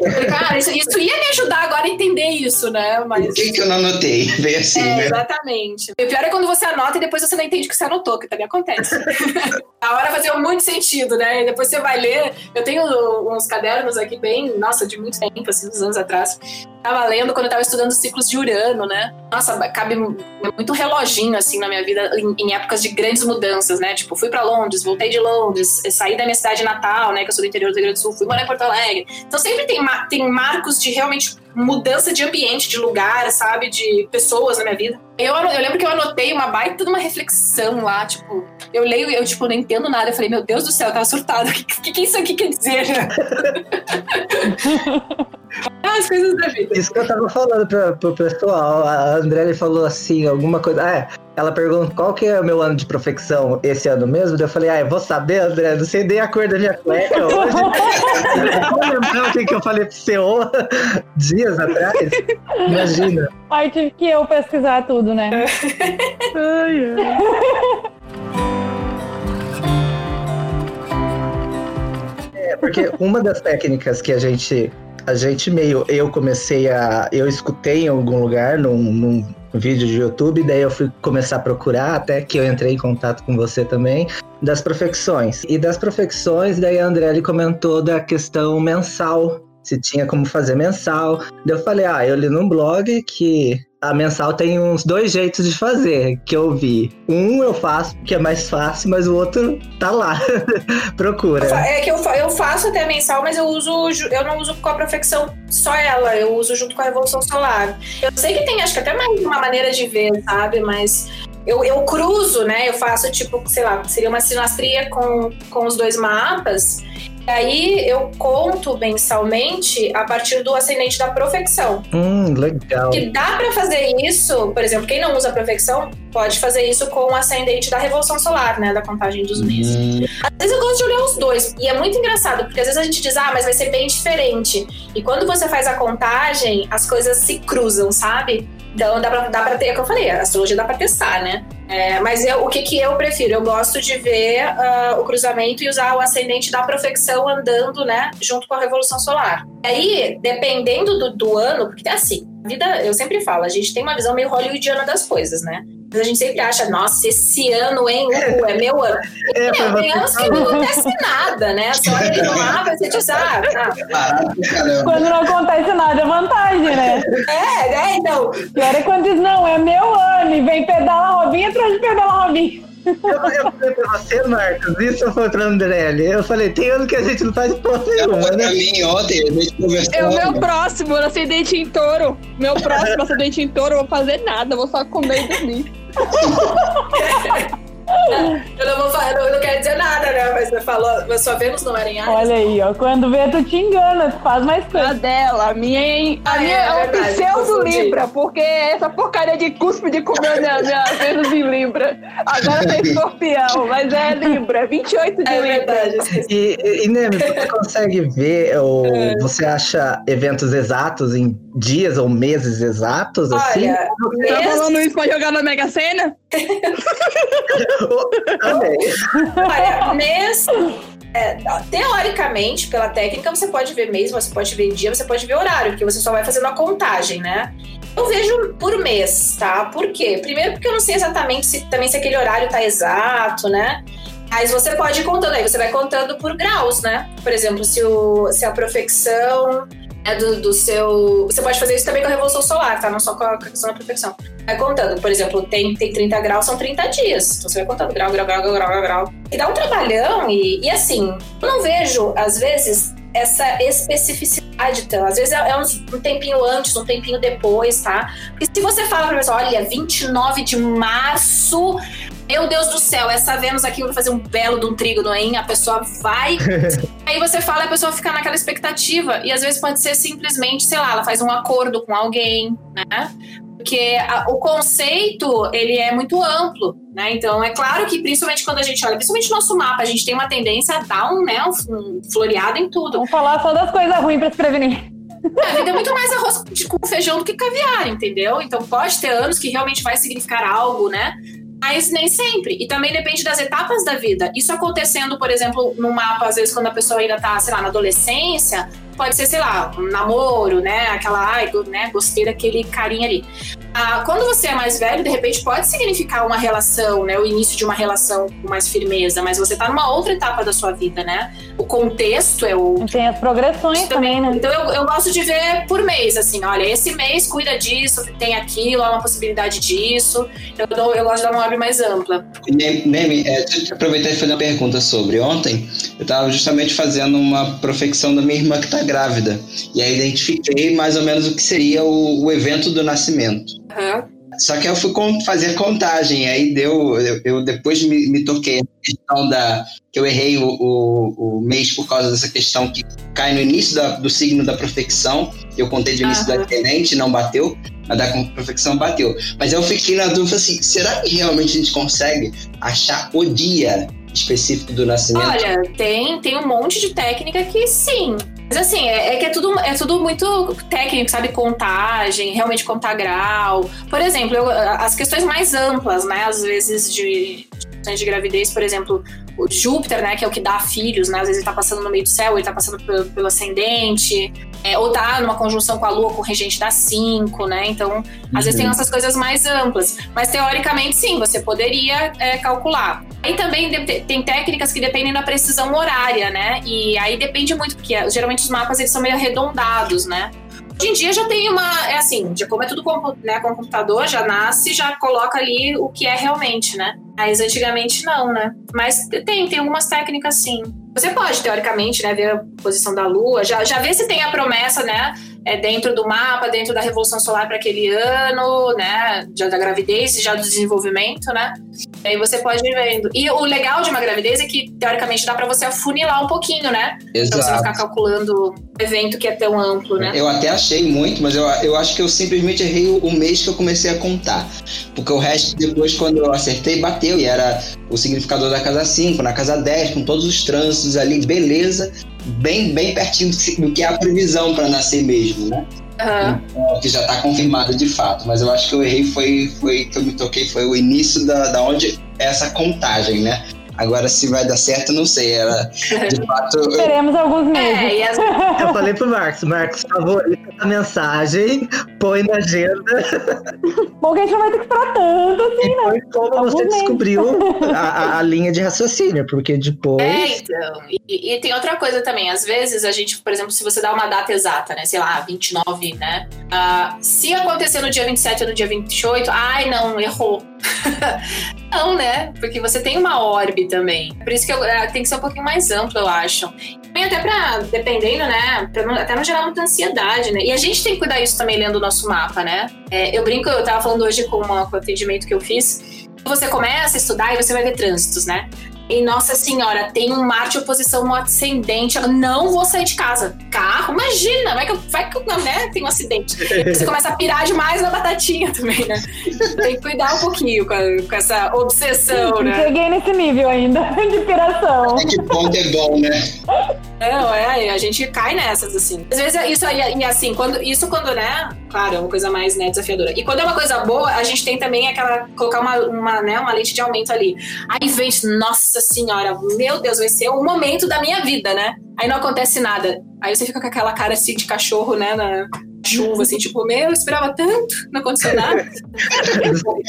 Eu falei, cara, isso, isso ia me ajudar agora a entender isso, né? Mas. Por que, que eu não anotei? Bem assim, É, né? exatamente. E o pior é quando você anota e depois você não entende o que você anotou, que também acontece. a hora fazia muito sentido, né? E depois você vai ler. Eu tenho uns cadernos aqui bem, nossa, de muito tempo, assim, uns anos atrás. Tava lendo quando eu tava estudando os ciclos de Urano, né? Nossa, cabe muito reloginho, assim, na minha vida, em, em épocas de grandes mudanças, né? Tipo, fui pra Londres, voltei de Londres, saí da minha cidade natal, né? Que eu sou do interior do Rio Grande do Sul, fui morar em Porto Alegre. Então sempre tem, tem marcos de realmente mudança de ambiente, de lugar, sabe? De pessoas na minha vida. Eu, eu lembro que eu anotei uma baita de uma reflexão lá, tipo, eu leio e eu, tipo, não entendo nada. Eu falei, meu Deus do céu, eu tava surtada. O que, que, que isso aqui quer dizer? As coisas da vida. Isso que eu tava falando pra, pro pessoal. A André falou assim, alguma coisa. Ah, é. Ela perguntou qual que é o meu ano de profecção esse ano mesmo. Daí eu falei, ah, eu vou saber, André. Não sei nem a cor da minha cueca hoje. Vou lembrar o que, que eu falei pro seu dias atrás. Imagina. Aí tive que eu pesquisar tudo, né? Ai, ai. É, porque uma das técnicas que a gente, a gente meio, eu comecei a, eu escutei em algum lugar, num, num vídeo de YouTube, daí eu fui começar a procurar, até que eu entrei em contato com você também, das profecções. E das profecções, daí a André comentou da questão mensal, se tinha como fazer mensal. Daí eu falei, ah, eu li num blog que a mensal tem uns dois jeitos de fazer, que eu vi. Um eu faço, que é mais fácil, mas o outro tá lá. Procura. É que eu, eu faço até mensal, mas eu uso eu não uso com a profecção só ela, eu uso junto com a Revolução Solar. Eu sei que tem, acho que até mais uma maneira de ver, sabe? Mas eu, eu cruzo, né? Eu faço tipo, sei lá, seria uma sinastria com, com os dois mapas. E aí eu conto mensalmente a partir do ascendente da profecção. Hum, legal. Que dá pra fazer isso, por exemplo, quem não usa a profecção pode fazer isso com o ascendente da Revolução Solar, né? Da contagem dos meses. Hum, Às vezes eu gosto de olhar os dois. E é muito engraçado, porque às vezes a gente diz, ah, mas vai ser bem diferente. E quando você faz a contagem, as coisas se cruzam, sabe? Então dá pra, dá pra ter, é o que eu falei, a astrologia dá pra testar, né? É, mas eu- o que, que eu prefiro? Eu gosto de ver ah, o cruzamento e usar o ascendente da profecção andando, né? Junto com a Revolução Solar. Aí, dependendo do, do ano, porque é assim, a vida, eu sempre falo, a gente tem uma visão meio hollywoodiana das coisas, né? A gente sempre acha, nossa, esse ano, hein, uh, é meu ano. É, É, tem anos que não acontece nada, né? Só olha no mapa você diz, ah, tá. Quando não acontece nada, é vantagem, né? É, é, então. Pior é quando diz, não, é meu ano, e vem pedala Robinho atrás de pedala Robinho. Eu, eu falei pra você, Marcos, isso eu falei pra Andrelli. Eu falei, tem ano que a gente não faz porra nenhuma, Pra né? mim, ontem, a gente conversou. É o meu próximo, acidente em touro. Meu próximo acidente em touro, eu vou fazer nada, eu vou só comer e dormir. yeah. Eu não vou falar, eu não quero dizer nada, né? Mas você falou, mas sua Vênus não era em Ares. Olha aí, ó. Quando vê, tu te engana, tu faz mais A coisa. dela, a minha, em- a Ah, minha é, é, o verdade, pseudo confundi. Libra, porque essa porcaria de cuspe de comer minha, minha Vênus em Libra. Agora tem escorpião, mas é Libra, 28 de É Libra. verdade. E, e, e Neme, você consegue ver, ou você acha eventos exatos em dias ou meses exatos, assim? Olha, Tá falando isso pra jogar na Mega Sena? Olha, mês. é, teoricamente, pela técnica, você pode ver mês, você pode ver dia, você pode ver horário, porque você só vai fazendo a contagem, né? Eu vejo por mês, tá? Por quê? Primeiro porque eu não sei exatamente se também se aquele horário tá exato, né? Mas você pode ir contando, aí você vai contando por graus, né? Por exemplo, se, o, se a profecção é do, do seu. Você pode fazer isso também com a Revolução Solar, tá? Não só com a questão da profecção. Vai contando, por exemplo, tem, tem 30 graus, são 30 dias. Então você vai contando grau, grau, grau, grau, grau, grau. E dá um trabalhão, e, e assim, eu não vejo, às vezes, essa especificidade. Então, às vezes é, é um tempinho antes, um tempinho depois, tá? Porque se você fala pra pessoa, olha, 29 de março. Meu Deus do céu, essa Vênus aqui vai fazer um belo de um trígono, hein? A pessoa vai. Aí você fala e a pessoa fica naquela expectativa. E às vezes pode ser simplesmente, sei lá, ela faz um acordo com alguém, né? Porque a- o conceito, ele é muito amplo, né? Então, é claro que, principalmente quando a gente olha, principalmente no nosso mapa, a gente tem uma tendência a dar um, né, um, um floreado em tudo. Vamos falar só das coisas ruins pra se prevenir. A vida é muito mais arroz com feijão do que caviar, entendeu? Então, pode ter anos que realmente vai significar algo, né? Mas nem sempre. E também depende das etapas da vida. Isso acontecendo, por exemplo, no mapa, às vezes, quando a pessoa ainda tá, sei lá, na adolescência, pode ser, sei lá, um namoro, né? Aquela, ai, né? Gostei daquele carinha ali. Ah, quando você é mais velho, de repente pode significar uma relação, né? O início de uma relação com mais firmeza, mas você tá numa outra etapa da sua vida, né? O contexto é o. Tem as progressões também, né? Então eu, eu gosto de ver por mês, assim, olha, esse mês cuida disso, tem aquilo, há uma possibilidade disso. Eu, dou- eu gosto de dar uma obra mais ampla. Ne- Neme, é, deixa eu aproveitar e fazer uma pergunta sobre. Ontem, eu estava justamente fazendo uma profecção da minha irmã que está grávida. E aí identifiquei mais ou menos o que seria o, o evento do nascimento. Aham. Só que eu fui fazer contagem, aí deu. Eu, eu depois me, me toquei na questão da. que eu errei o, o, o mês por causa dessa questão que cai no início da- do signo da profecção. Eu contei de início Aham. da tenente, não bateu, mas da profecção bateu. Mas eu fiquei na dúvida assim: será que realmente a gente consegue achar o dia específico do nascimento? Olha, tem, tem um monte de técnica que sim. Mas assim, é, é que é tudo, é tudo muito técnico, sabe? Contagem, realmente contar grau. Por exemplo, eu- as questões mais amplas, né? Às vezes de, de questões de gravidez, por exemplo, o Júpiter, né? Que é o que dá filhos, né? Às vezes ele tá passando no meio do céu, ele tá passando pelo, pelo ascendente. é, ou tá numa conjunção com a Lua, com o regente da 5, né? Então, às vezes tem Uhum. essas coisas mais amplas. Mas teoricamente, sim, você poderia é, calcular. Aí também tem técnicas que dependem da precisão horária, né? E aí depende muito, porque eh, geralmente os mapas eles são meio arredondados, né? Hoje em dia já tem uma. É assim, já como é tudo com, né, com computador, já nasce, já coloca ali o que é realmente, né? Mas antigamente não, né? Mas tem, tem algumas técnicas sim. Você pode, teoricamente, né, ver a posição da Lua, já, já ver se tem a promessa, né? É dentro do mapa, dentro da Revolução Solar para aquele ano, né? Já da gravidez e já do desenvolvimento, né? E aí você pode ir vendo. E o legal de uma gravidez é que, teoricamente, dá para você afunilar um pouquinho, né? Pra você não Exato. ficar calculando o evento que é tão amplo, né? Eu até achei muito, mas eu, eu acho que eu simplesmente errei o, o mês que eu comecei a contar. Porque o resto, depois, quando eu acertei, bateu. E era o significador da casa 5, na casa 10, com todos os trânsitos ali, beleza. Bem, bem pertinho do que- é a previsão para nascer mesmo, né? Aham. que já está confirmado de fato, mas eu acho que eu errei foi, foi que eu me toquei foi o início da, da onde essa contagem, né? Agora se vai dar certo, não sei. Era de fato. eu- Teremos alguns meses. É, e as Eu falei pro Marcos, Marcos, favorita a mensagem, põe na agenda. Bom que a gente não vai ter que esperar tanto assim, E né? põe como Alguns você meses. descobriu a, a- a linha de raciocínio, porque depois. É, então. E, e tem outra coisa também. Às vezes a gente, por exemplo, se você dá uma data exata, né? Sei lá, 29, né? Ah, se acontecer no dia 27 ou no dia 28, ai, não, errou. não, né? Porque você tem uma orbe também. Por isso que eu- é, tem que ser um pouquinho mais amplo, eu acho. Também até pra, dependendo, né? Pra não, até não gerar muita ansiedade, né? E a gente tem que cuidar isso também lendo o nosso mapa, né? É, eu brinco, eu tava falando hoje com, uma, com o atendimento que eu fiz. Você começa a estudar e você vai ver trânsitos, né? E nossa senhora, tem um Marte oposição no ascendente. Eu não vou sair de casa. Carro, imagina, vai que, eu- vai que eu, né, tem um acidente. Você começa a pirar demais na batatinha também, né? Tem que cuidar um pouquinho com, a- com essa obsessão, né? Cheguei nesse nível ainda de piração. Até que ponto é bom, né? Não, é, a gente cai nessas, assim. Às vezes, isso aí, e assim, quando, isso quando, né, claro, é uma coisa mais, né, desafiadora. E quando é uma coisa boa, a gente tem também aquela, colocar uma, uma, né, uma lente de aumento ali. Aí vem, nossa senhora, meu Deus, vai ser o momento da minha vida, né? Aí não acontece nada. Aí você fica com aquela cara, assim, de cachorro, né, na chuva, assim, tipo, meu, eu esperava tanto, não aconteceu nada.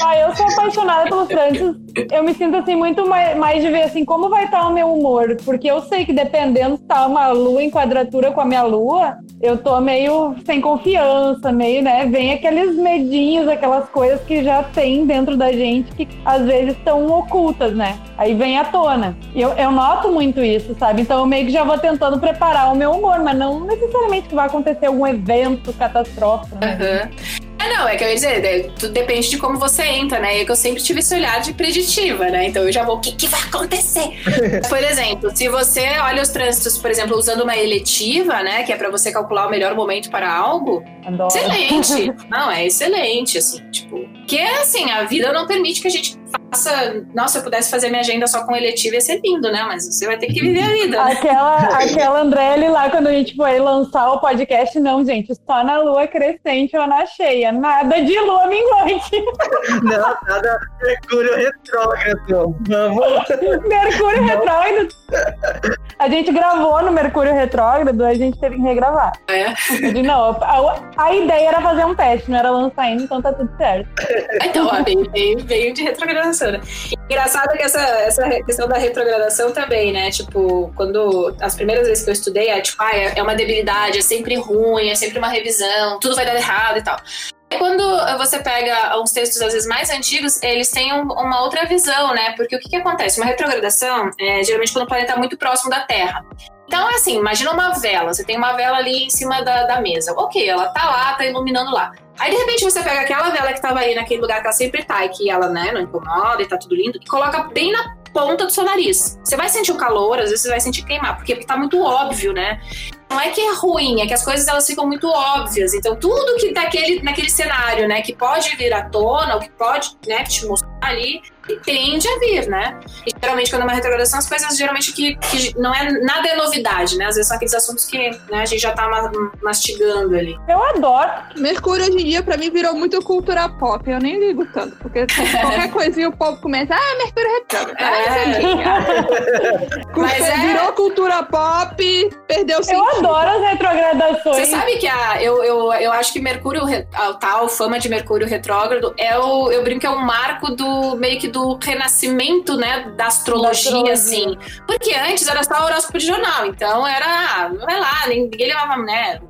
Ah, eu sou apaixonada pelos trânsitos. Eu me sinto assim muito mais, mais de ver assim como vai estar o meu humor, porque eu sei que dependendo se tá uma lua em quadratura com a minha lua, eu tô meio sem confiança, meio, né? Vem aqueles medinhos, aquelas coisas que já tem dentro da gente que às vezes estão ocultas, né? Aí vem à tona. Eu, eu noto muito isso, sabe? Então eu meio que já vou tentando preparar o meu humor, mas não necessariamente que vai acontecer algum evento catastrófico, né? Aham. É, não, é que eu ia dizer, né, tudo depende de como você entra, né? É que eu sempre tive esse olhar de preditiva, né? Então eu já vou, o que, que vai acontecer? por exemplo, se você olha os trânsitos, por exemplo, usando uma eletiva, né? Que é pra você calcular o melhor momento para algo, Adoro. excelente. não, é excelente, assim, tipo. Porque, assim, a vida não permite que a gente faça. Nossa, se eu pudesse fazer minha agenda só com eletiva, ia ser lindo, né? Mas você vai ter que viver a vida. né? Aquela, aquela Andrelli lá, quando a gente foi lançar o podcast, não, gente, só na lua crescente ou na cheia. Nada de lua minguante. Não, nada. Mercúrio retrógrado. Vamos. Mercúrio retrógrado. A gente gravou no Mercúrio retrógrado, a gente teve que regravar. É. Disse, não, a, a ideia era fazer um teste, não era lançar ainda, então tá tudo certo. Então, ó, veio, veio, de retrogradação, né? Engraçado que essa, essa questão da retrogradação também, né? Tipo, quando as primeiras vezes que eu estudei, é tipo, ah, é é uma debilidade, é sempre ruim, é sempre uma revisão, tudo vai dar errado e tal. Quando você pega uns textos, às vezes, mais antigos, eles têm um- uma outra visão, né? Porque o que, que acontece? Uma retrogradação é geralmente quando o planeta está muito próximo da Terra. Então, é assim, imagina uma vela. Você tem uma vela ali em cima da, da mesa. Ok, ela tá lá, tá iluminando lá. Aí, de repente, você pega aquela vela que tava aí naquele lugar que ela sempre tá e que ela, né, não incomoda e tá tudo lindo, e coloca bem na ponta do seu nariz. Você vai sentir o calor, às vezes você vai sentir queimar, porque tá muito óbvio, né? Não é que é ruim, é que as coisas elas ficam muito óbvias. Então, tudo que daquele, naquele cenário, né, que pode vir à tona, ou que pode, né, te mostrar ali, tende a vir, né? E geralmente, quando é uma retrogradação, as coisas geralmente que, que não é nada é novidade, né? Às vezes são aqueles assuntos que né, a gente já tá ma- mastigando ali. Eu adoro. Mercúrio hoje em dia, pra mim, virou muito cultura pop. Eu nem ligo tanto, porque qualquer coisinha o povo começa, ah, Mercúrio retrógrado. Ah, É. isso aqui, ah. Mas é- Virou cultura pop, perdeu o Eu sentido. Adoro as retrogradações. Você sabe que a, eu, eu, eu acho que Mercúrio, a tal fama de Mercúrio retrógrado, é o, eu brinco que é um marco do meio que do renascimento, né, da astrologia, Da astrologia. assim. Porque antes era só horóscopo de jornal, então era, ah, vai lá, ninguém levava, né,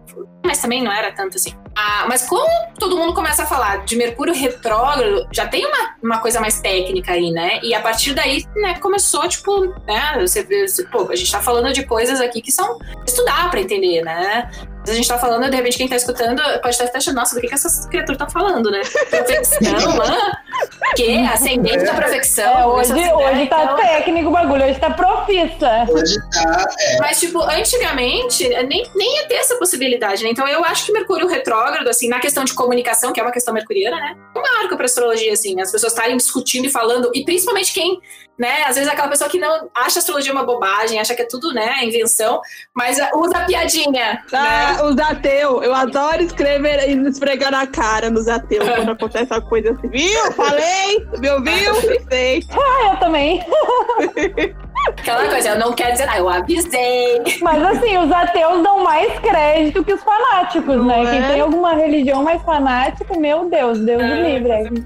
mas também não era tanto assim. Ah, mas como todo mundo começa a falar de Mercúrio retrógrado, já tem uma, uma coisa mais técnica aí, né? E a partir daí, né, começou, tipo, né, você vê, pô, a gente tá falando de coisas aqui que são estudar pra entender, né? Mas a gente tá falando, de repente, quem tá escutando pode estar até achando, nossa, do que, que essas criaturas estão falando, né? Profecção, hã? Que? Ascendente da profecção. É, hoje, né? hoje tá Então- técnico o bagulho, hoje tá profissa. Hoje tá. Mas, tipo, antigamente, nem, nem ia ter essa possibilidade, né? Então, eu acho que Mercúrio retrógrado, assim, na questão de comunicação, que é uma questão mercuriana, né? É um marco pra astrologia, assim, as pessoas estarem discutindo e falando, e principalmente quem, né? Às vezes aquela pessoa que não acha a astrologia uma bobagem, acha que é tudo, né, invenção, mas uh, usa a piadinha, né? Os ateus. Eu adoro escrever e esfregar na cara nos ateus quando acontece uma coisa assim. Viu? Falei? Me ouviu? Pensei. Ah, eu também. Aquela coisa, eu não quero dizer, ah, eu avisei. Mas assim, os ateus dão mais crédito que os fanáticos, Não né? é? Quem tem alguma religião mais fanática, meu Deus, Deus É. me livre.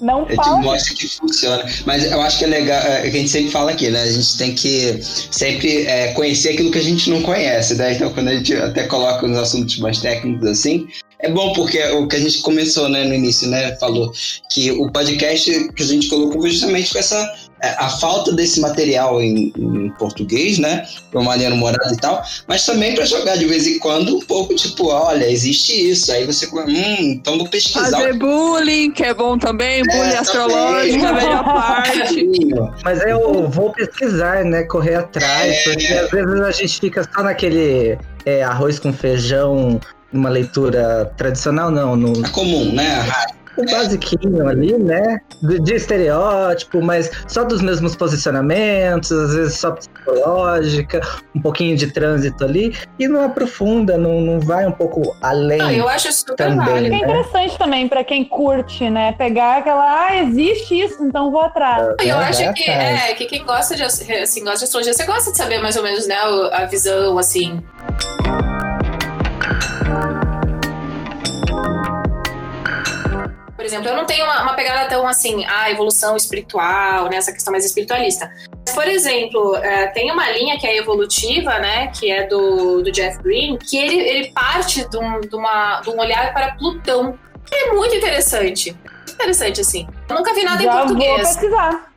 Não É que fala. mostra que funciona. Mas eu acho que é legal, é, que a gente sempre fala aqui, né? A gente tem que sempre é, conhecer aquilo que a gente não conhece, né? Então, quando a gente até coloca nos assuntos mais técnicos assim, é bom porque o que a gente começou, né, no início, né? Falou que o podcast que a gente colocou foi justamente com essa a falta desse material em, em português, né? De uma maneira humorada e tal, mas também para jogar de vez em quando um pouco, tipo, olha, existe isso. Aí você, hum, então vou pesquisar. Fazer bullying, que é bom também, bullying também. astrológico, a melhor parte. Mas eu vou pesquisar, né? Correr atrás, porque às vezes a gente fica só naquele é, arroz com feijão, uma leitura tradicional, não, no É comum, né? O basiquinho ali, né? De, de estereótipo, mas só dos mesmos posicionamentos, às vezes só psicológica, um pouquinho de trânsito ali, e não aprofunda, não, não vai um pouco além. Não, eu acho super Também. válido. É interessante também pra quem curte, né? Pegar aquela, ah, existe isso, então vou atrás. Eu Vai acho que, atrás. é, que quem gosta de, assim, gosta de astrologia, você gosta de saber mais ou menos, né, a visão, assim. Por exemplo, eu não tenho uma, uma pegada tão assim, a evolução espiritual, né, essa questão mais espiritualista. Por exemplo, é, tem uma linha que é evolutiva, né, que é do, do Jeff Green, que ele, ele parte de um, de, uma, de um olhar para Plutão. É muito interessante. Interessante, assim. Eu nunca vi nada em Já vou português pesquisar.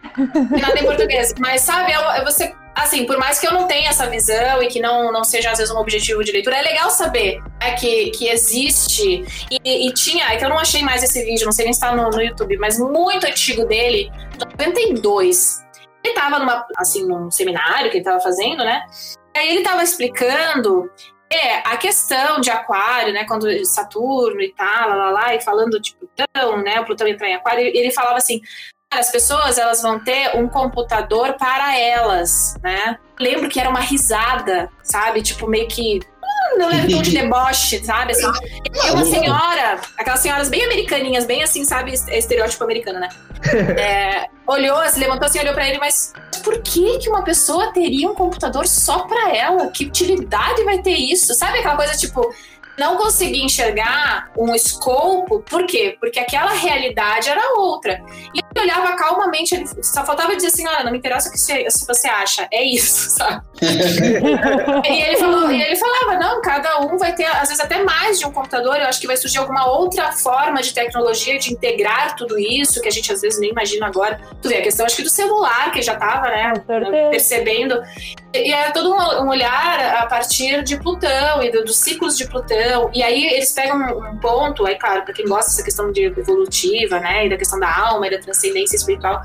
nada em português. Mas, sabe, é, é você. Assim, por mais que eu não tenha essa visão e que não, não seja, às vezes, um objetivo de leitura, é legal saber né, que, que existe. E, e tinha, é que eu não achei mais esse vídeo, não sei nem se tá no, no YouTube, mas muito antigo dele, 92. Ele tava numa, assim, num seminário que ele tava fazendo, né? Aí ele tava explicando é, a questão de aquário, né? Quando Saturno e tal, lá, lá, lá, e falando de Plutão, né? O Plutão entrar em aquário, ele falava assim: "Cara, as pessoas elas vão ter um computador para elas, né? Lembro que era uma risada, sabe? Tipo, meio que. Não lembro tom de deboche, sabe? Assim, e uma senhora, aquelas senhoras bem americaninhas, bem assim, sabe? Estereótipo americano, né? É, olhou, se levantou assim, olhou pra ele, mas por que que uma pessoa teria um computador só pra ela? Que utilidade vai ter isso? Sabe aquela coisa tipo não consegui enxergar um escopo, por quê? Porque aquela realidade era outra. E ele olhava calmamente, ele só faltava dizer assim: olha, não me interessa o que você, se você acha, é isso, sabe? e, ele falou, e ele falava: não, cada um vai ter, às vezes, até mais de um computador. Eu acho que vai surgir alguma outra forma de tecnologia de integrar tudo isso, que a gente às vezes nem imagina agora. Tu vê a questão, acho que do celular, que já tava, né? Percebendo. E é todo um, olhar a partir de Plutão e do- dos ciclos de Plutão. E aí eles pegam um, ponto, aí, claro, para quem gosta dessa questão de evolutiva, né, e da questão da alma e da transcendência espiritual,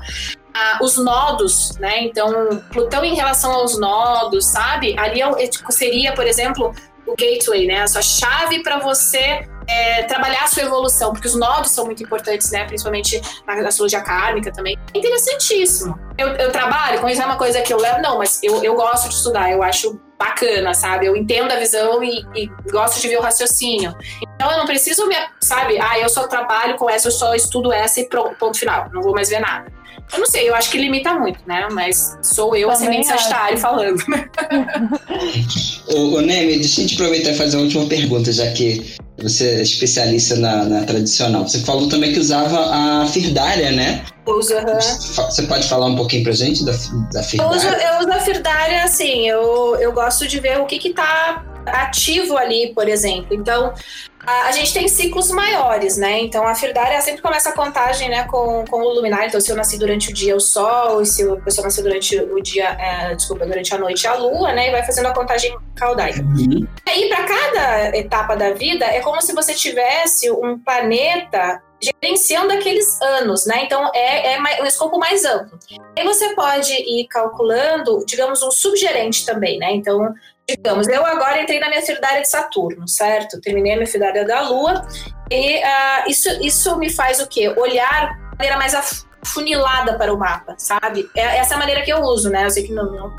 ah, os nodos, né? Então, Plutão em relação aos nodos, sabe? Ali é é, tipo, seria, por exemplo, o gateway, né? A sua chave para você é, trabalhar a sua evolução, porque os nodos são muito importantes, né? Principalmente na astrologia kármica também. É interessantíssimo. Eu, eu trabalho com isso, é uma coisa que eu levo, não, mas eu, eu gosto de estudar, eu acho bacana, sabe? Eu entendo a visão e, e gosto de ver o raciocínio. Então eu não preciso, me, sabe? Ah, eu só trabalho com essa, eu só estudo essa e pronto, ponto final. Não vou mais ver nada. Eu não sei, eu acho que limita muito, né? Mas sou eu, Também ascendente sagitário, falando. Ô, ô Neme, deixa eu te aproveitar e fazer uma última pergunta, já que você é especialista na, na tradicional. Você falou também que usava a Firdária, né? Uso, aham. Fa- Você pode falar um pouquinho pra gente da, da Eu uso, Firdária? eu uso a Firdária, assim, eu, eu gosto de ver o que que tá ativo ali, por exemplo. Então, a, a gente tem ciclos maiores, né? Então, a Firdária sempre começa a contagem, né, com, com o luminar. Então, se eu nasci durante o dia, o sol, e se a pessoa nasceu durante o dia, é, desculpa, durante a noite, a lua, né? E vai fazendo a contagem caudaica. Uhum. E aí, para cada etapa da vida, é como se você tivesse um planeta gerenciando aqueles anos, né? Então é, é um escopo mais amplo. Aí você pode ir calculando, digamos, um subgerente também, né? Então, digamos, eu agora entrei na minha fidelidade de Saturno, certo? Terminei a minha fidelidade da Lua e ah, isso, isso me faz o quê? Olhar de maneira mais af- afunilada para o mapa, sabe? É, essa é a maneira que eu uso, né? Eu sei que não, não,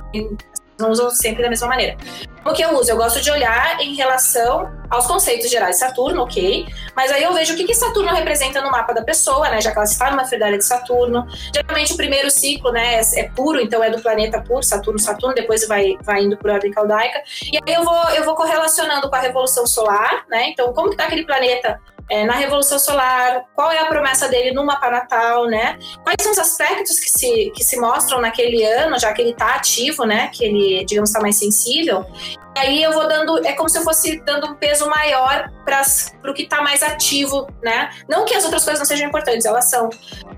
não usam sempre da mesma maneira. O que eu uso? Eu gosto de olhar em relação aos conceitos gerais de Saturno, ok. Mas aí eu vejo o que, que Saturno representa no mapa da pessoa, né? Já que ela está numa fridária de Saturno. Geralmente o primeiro ciclo, né, é, é puro, então é do planeta puro, Saturno, Saturno, depois vai, vai indo por ordem caldaica. E aí eu vou, eu vou correlacionando com a Revolução Solar, né? Então, como que tá aquele planeta é, na Revolução Solar, qual é a promessa dele no mapa natal, né? Quais são os aspectos que se, que se mostram naquele ano, já que ele está ativo, né? Que ele, digamos, está mais sensível. E aí eu vou dando, é como se eu fosse dando um peso maior para o que está mais ativo, né? Não que as outras coisas não sejam importantes, elas são.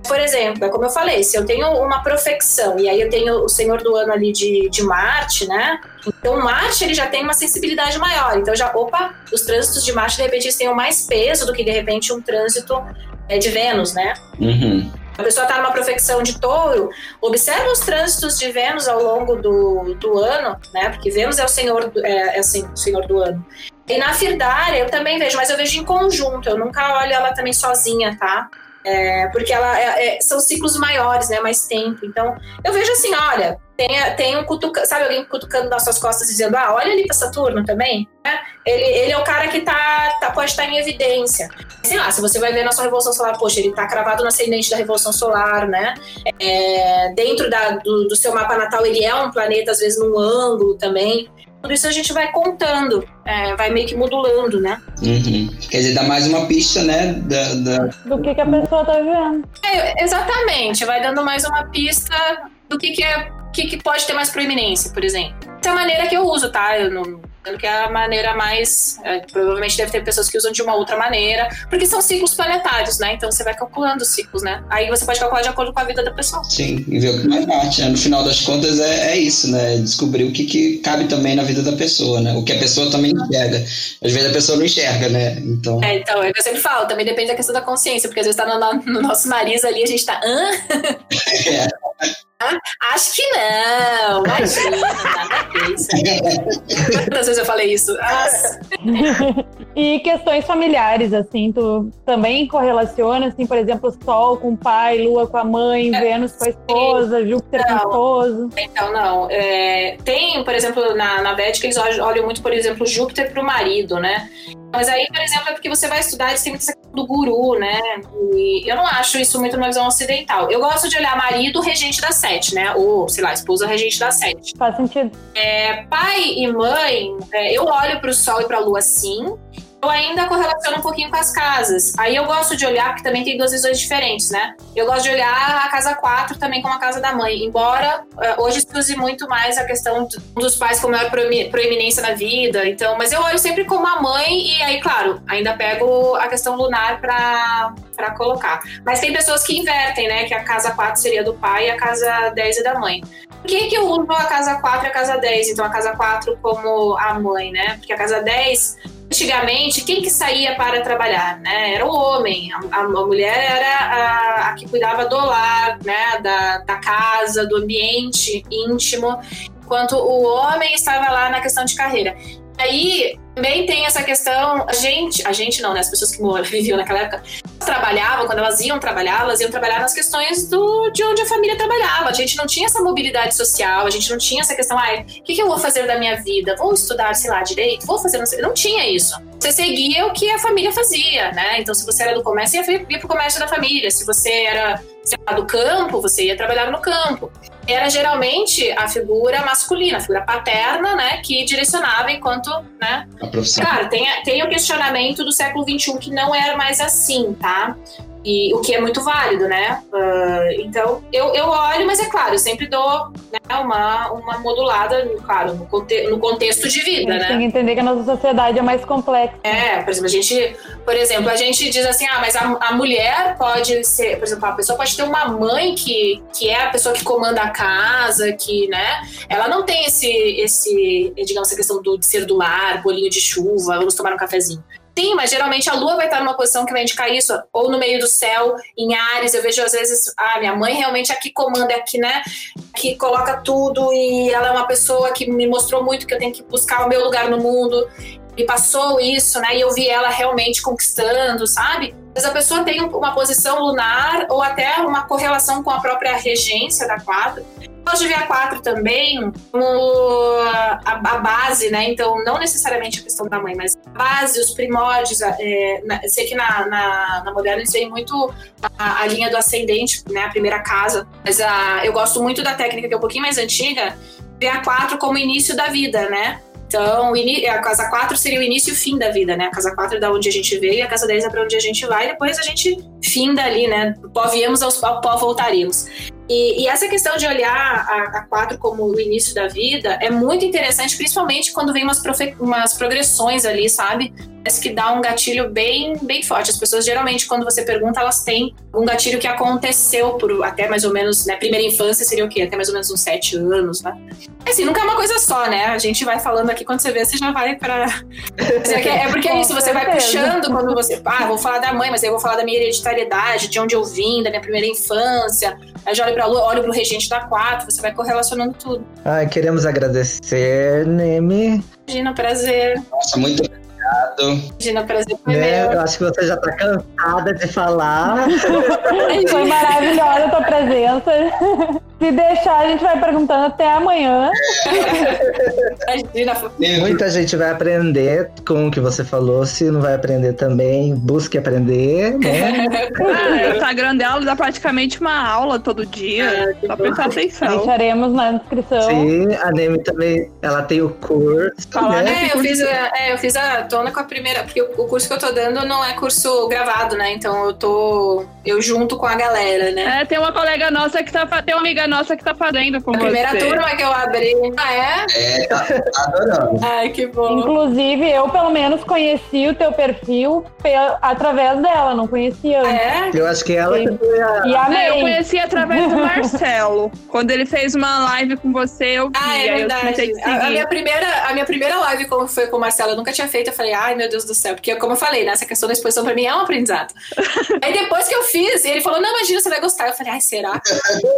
Por exemplo, é como eu falei, se eu tenho uma profecção e aí eu tenho o Senhor do Ano ali de, de Marte, né? Então Marte ele já tem uma sensibilidade maior. Então já, opa, os trânsitos de Marte de repente eles têm mais peso do que de repente um trânsito é, de Vênus, né? Uhum. A pessoa está numa profecção de touro, observa os trânsitos de Vênus ao longo do, do ano, né? Porque Vênus é o senhor, é, é assim, o senhor do ano. E na Firdária eu também vejo, mas eu vejo em conjunto, eu nunca olho ela também sozinha, tá? É, porque ela é, é, são ciclos maiores, né? Mais tempo. Então, eu vejo assim, olha, tem, tem um cutucando, sabe alguém cutucando nas suas costas dizendo, ah, olha ali para Saturno também. Né? Ele, ele é o cara que tá, tá, pode estar em evidência. Sei lá, se você vai ver na sua Revolução Solar, poxa, ele tá cravado no ascendente da Revolução Solar, né? É, dentro da, do, do seu mapa natal, ele é um planeta, às vezes, num ângulo também tudo isso a gente vai contando, é, vai meio que modulando, né? Uhum. Quer dizer, dá mais uma pista, né? Da, da... Do que, que a pessoa tá vendo. É, exatamente, vai dando mais uma pista do que, que, é, que, que pode ter mais proeminência, por exemplo. Essa é a maneira que eu uso, tá? Eu não, que é a maneira mais. É, provavelmente deve ter pessoas que usam de uma outra maneira, porque são ciclos planetários, né? Então você vai calculando os ciclos, né? Aí você pode calcular de acordo com a vida da pessoa. Sim, e ver o que mais bate, né? No final das contas é, é isso, né? Descobrir o que, que cabe também na vida da pessoa, né? O que a pessoa também enxerga. Às vezes a pessoa não enxerga, né? Então. É, então, é o que eu sempre falo, também depende da questão da consciência, porque às vezes tá no, no nosso nariz ali, a gente tá. Hã? É. Acho que não, imagina, disso. Quantas vezes eu falei isso? E questões familiares, assim, tu também correlaciona, assim, por exemplo, Sol com o pai, Lua com a mãe, é, Vênus com a esposa, Júpiter não. com o esposo? Então, não. É, tem, por exemplo, na, na Védica, eles olham muito, por exemplo, Júpiter para o marido, né? Mas aí, por exemplo, é porque você vai estudar, eles têm muita questão do guru, né? E eu não acho isso muito na visão ocidental. Eu gosto de olhar marido regente da sete, né? Ou, sei lá, esposa regente da sete. Faz sentido. É, pai e mãe, é, eu olho para o sol e para a lua sim eu ainda correlaciono um pouquinho com as casas. Aí eu gosto de olhar, porque também tem duas visões diferentes, né? Eu gosto de olhar a casa 4 também como a casa da mãe, embora uh, hoje se use muito mais a questão dos pais com maior proeminência na vida, então, mas eu olho sempre como a mãe e aí, claro, ainda pego a questão lunar para para colocar. Mas tem pessoas que invertem, né? Que a casa 4 seria do pai e a casa 10 é da mãe. Por que, que eu uso a casa 4 e a casa 10? Então, a casa 4 como a mãe, né? Porque a casa 10 Antigamente, quem que saía para trabalhar? Né? Era o homem, a, a mulher era a, a, que cuidava do lar, né? da, da casa, do ambiente íntimo, enquanto o homem estava lá na questão de carreira. Aí também tem essa questão, a gente, a gente não, né? As pessoas que viviam naquela época trabalhavam, quando elas iam trabalhar, elas iam trabalhar nas questões do, de onde a família trabalhava. A gente não tinha essa mobilidade social, a gente não tinha essa questão, ai, o que, que eu vou fazer da minha vida? Vou estudar, sei lá, direito? Vou fazer, não sei. Não tinha isso. Você seguia o que a família fazia, né? Então, se você era do comércio, ia, ia pro comércio da família. Se você era sei lá, do campo, você ia trabalhar no campo era geralmente a figura masculina, a figura paterna, né, que direcionava enquanto, né? A profissão. Cara, tem, tem o questionamento do século XXI que não era mais assim, tá? E o que é muito válido, né? Uh, então, eu, eu olho, mas é claro, eu sempre dou né, uma, uma modulada, claro, no, conte no contexto de vida, né? Tem que entender que a nossa sociedade é mais complexa. É, por exemplo, a gente, por exemplo, a gente diz assim, ah, mas a, a mulher pode ser, por exemplo, a pessoa pode ter uma mãe que, que é a pessoa que comanda a casa, que, né? Ela não tem esse, esse digamos, essa questão do, de ser do lar, bolinho de chuva, vamos tomar um cafezinho. Sim, mas geralmente a Lua vai estar numa posição que vai indicar isso, ou no meio do céu, em Ares. Eu vejo às vezes, ah, minha mãe realmente aqui comanda, aqui, né? Que coloca tudo e ela é uma pessoa que me mostrou muito que eu tenho que buscar o meu lugar no mundo. E passou isso, né? E eu vi ela realmente conquistando, sabe? Mas a pessoa tem uma posição lunar ou até uma correlação com a própria regência da quadra gosto de ver a 4 também como a, a, base, né? Então, não necessariamente a questão da mãe, mas a base, os primórdios. É, na, sei que na, na, na moderna eles veem muito a, a, linha do ascendente, né? A primeira casa. Mas a, eu gosto muito da técnica que é um pouquinho mais antiga, ver a 4 como início da vida, né? Então, a casa 4 seria o início e o fim da vida, né? A casa 4 é da onde a gente veio, a casa 10 é para onde a gente vai, e depois a gente finda ali, né? Do pó viemos, ao pó voltaremos. E, e, essa questão de olhar a, a 4 como o início da vida é muito interessante, principalmente quando vem umas, profe, umas progressões ali, sabe? Parece que dá um gatilho bem, bem forte. As pessoas, geralmente, quando você pergunta, elas têm um gatilho que aconteceu por até mais ou menos, né? Primeira infância seria o quê? Até mais ou menos uns 7 anos, né? Assim, nunca é uma coisa só, né? A gente vai falando aqui, quando você vê, você já vai pra. É porque é isso, você vai puxando quando você. Ah, vou falar da mãe, mas aí eu vou falar da minha hereditariedade, de onde eu vim, da minha primeira infância. Aí já olho pra lua, olho pro regente da 4, você vai correlacionando tudo. Ai, queremos agradecer, Neme. Imagina, prazer. Nossa, muito obrigado. Imagina, prazer foi né? meu. Eu acho que você já tá cansada de falar. foi maravilhosa a tua presença. Se deixar, a gente vai perguntando até amanhã. Muita gente vai aprender com o que você falou. Se não vai aprender também, busque aprender, né? ah, o Instagram dela dá praticamente uma aula todo dia. Ah, só prestar atenção. Deixaremos na descrição. Sim, a Nemi também, ela tem o curso. Falar né? é, eu fiz, é, eu fiz a tona com a primeira, porque o, o curso que eu tô dando não é curso gravado, né? Então eu tô. Eu junto com a galera, né? É, tem uma colega nossa que tá. Tem uma amiga nossa que tá fazendo com a você. primeira turma que eu abri. Ah, é? É, tá, tá adorando. Ai, que bom. Inclusive, eu pelo menos conheci o teu perfil através dela, não conhecia. Ah, é? Eu acho que ela que foi a... E amei. É, eu conheci através do Marcelo. Quando ele fez uma live com você, eu vi. Ah, é verdade. A, a, minha primeira, a minha primeira live foi com o Marcelo, eu nunca tinha feito. Eu falei, ai meu Deus do céu. Porque, como eu falei, né, essa questão da exposição pra mim é um aprendizado. Aí depois que eu fiz, ele falou, não, imagina, você vai gostar. Eu falei, ai, será?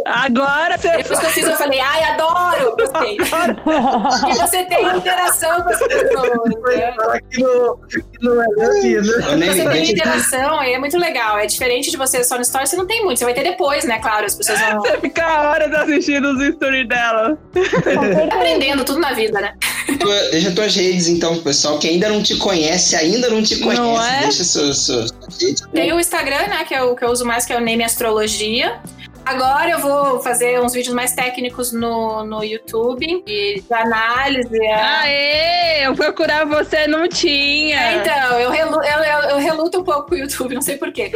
Agora você depois que eu fiz, eu falei, ai, adoro! Gostei. e você tem interação com as pessoas. Né? Que não, que não é né? Você tem interação, e é muito legal. É diferente de você só no story, você não tem muito. Você vai ter depois, né? Claro, as pessoas vão. Você fica horas assistindo os stories dela. Aprendendo tudo na vida, né? Deixa tuas redes, então, pessoal, que ainda não te conhece, ainda não te conhece. Não é? Deixa suas, suas redes. Tem o Instagram, né? Que é o que eu uso mais, que é o Name Astrologia. Agora eu vou fazer uns vídeos mais técnicos no, no YouTube de, de análise. É. Aê! Eu procurar você, não tinha. É, então, eu, relu, eu, eu, eu, reluto um pouco com o YouTube, não sei porquê.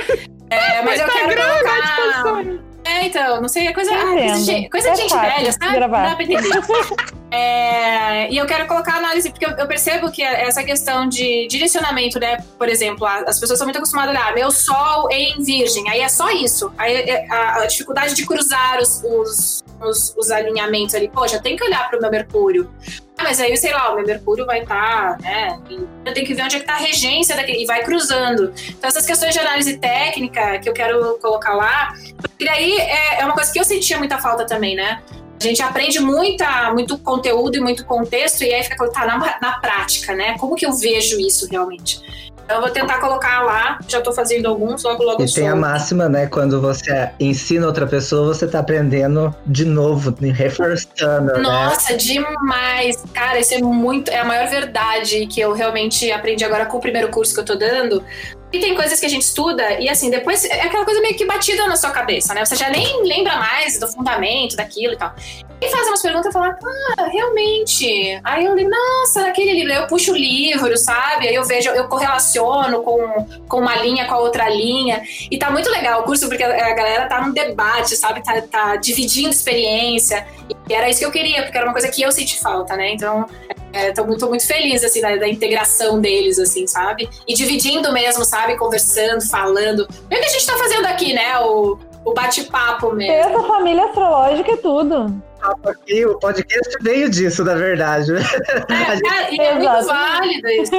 É, mas eu quero colocar... É, então, não sei, é coisa, ah, coisa de, coisa de gente velha, sabe? Não dá pra entender. é, e eu quero colocar análise, porque eu, eu, percebo que essa questão de direcionamento, né? Por exemplo, as pessoas são muito acostumadas a olhar, meu sol em virgem, aí é só isso. Aí é, a, a dificuldade de cruzar os, os, os, os alinhamentos ali. Poxa, tem que olhar pro meu Mercúrio. Ah, mas aí, sei lá, o meu Mercúrio vai estar, tá, né? Eu tenho que ver onde é que tá a regência daquele, e vai cruzando. Então, essas questões de análise técnica que eu quero colocar lá, e daí é, é uma coisa que eu sentia muita falta também, né? A gente aprende muita, muito conteúdo e muito contexto, e aí fica tá na, na prática, né? Como que eu vejo isso realmente? Eu vou tentar colocar lá, já tô fazendo alguns, logo logo E tem a máxima, né? Quando você ensina outra pessoa, você tá aprendendo de novo, reforçando, né? Nossa, né? demais! Cara, isso é muito. É a maior verdade que eu realmente aprendi agora com o primeiro curso que eu tô dando. E tem coisas que a gente estuda e assim, depois é aquela coisa meio que batida na sua cabeça, né? Você já nem lembra mais do fundamento, daquilo e tal. E faz umas perguntas e fala, ah, realmente. Aí eu digo, nossa, naquele livro, eu puxo o livro, sabe? Aí eu vejo, eu correlaciono com, com uma linha com a outra linha. E tá muito legal o curso, porque a galera tá num debate, sabe? Tá, tá dividindo experiência. E era isso que eu queria, porque era uma coisa que eu senti falta, né? Então, Estou é, muito, muito feliz, assim, da, da, integração deles, assim, sabe? E dividindo mesmo, sabe? Conversando, falando. É o que a gente está fazendo aqui, né? O, o bate-papo mesmo. Essa família astrológica é tudo. Aqui, o podcast veio disso, na verdade. É, e é muito válido isso.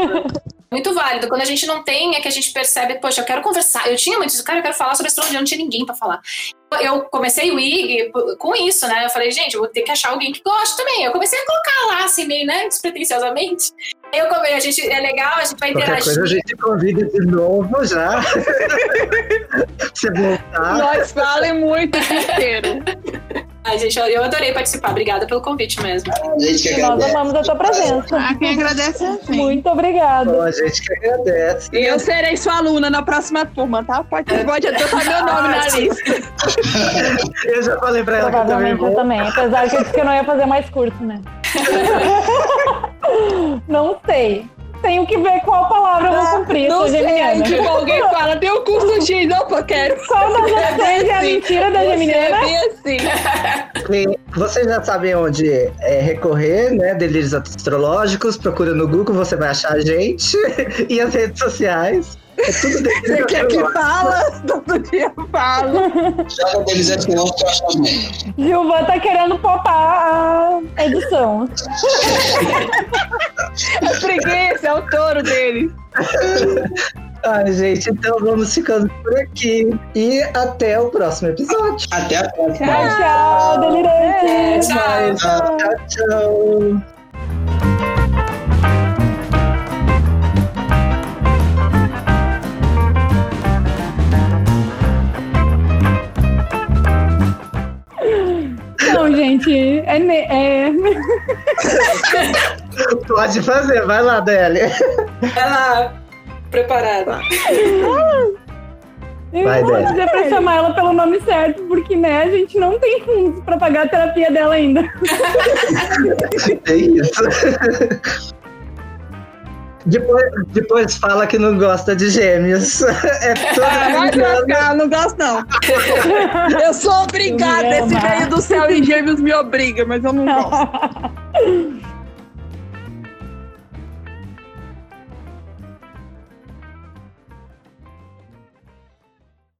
muito válido. Quando a gente não tem, é que a gente percebe, poxa, eu quero conversar. Eu tinha muito isso, cara, eu quero falar sobre astrologia, não tinha ninguém para falar. Eu comecei o IG com isso, né? Eu falei, gente, eu vou ter que achar alguém que goste também. Eu comecei a colocar lá, assim, meio, né, despretensiosamente. Aí eu comecei, a gente, é legal, a gente vai Qualquer interagir. Coisa a gente convida de novo já. Você voltar. Nós falem muito inteiro. Ai, gente, eu, eu adorei participar. Obrigada pelo convite mesmo. A gente que Nós agradece. amamos a tua presença. Ah, quem agradece é a. Muito obrigada. Bom, a gente que agradece. E eu serei sua aluna na próxima turma, tá? Pode, pode adotar meu nome na lista. Eu já falei pra ela que também Provavelmente eu vou. também. Apesar que eu disse que eu não ia fazer mais curso, né? não sei. Tenho que ver qual palavra eu vou cumprir. Não sei, geminiana. tipo, alguém fala, tem o curso X, opa, quero. Qual das É bem é a assim. mentira da Você geminiana? é bem assim. Sim, Vocês já sabem onde é, recorrer, né? Delírios astrológicos. Procura no Google, você vai achar a gente. E as redes sociais. É tudo delírios Você quer que fala? Todo dia eu falo. Joga deles assim, não, que eu acho. Gilvan tá querendo popar a edição. É preguiça, é o touro dele. Ai, gente, então vamos ficando por aqui. E até o próximo episódio. Até a próxima. Tchau, tchau, delirante. Tchau. Tchau, tchau. Gente, é, ne- é... Pode fazer, vai lá, Délia. Ela preparada. Eu Vai, vou dizer pra chamar ela pelo nome certo, porque, né, a gente não tem fundos pra pagar a terapia dela ainda. É isso. Depois, depois fala que não gosta de gêmeos. É Vai tudo pra cá, não gosto não. Eu sou obrigada, esse ama. meio do céu em gêmeos me obriga, mas eu não gosto.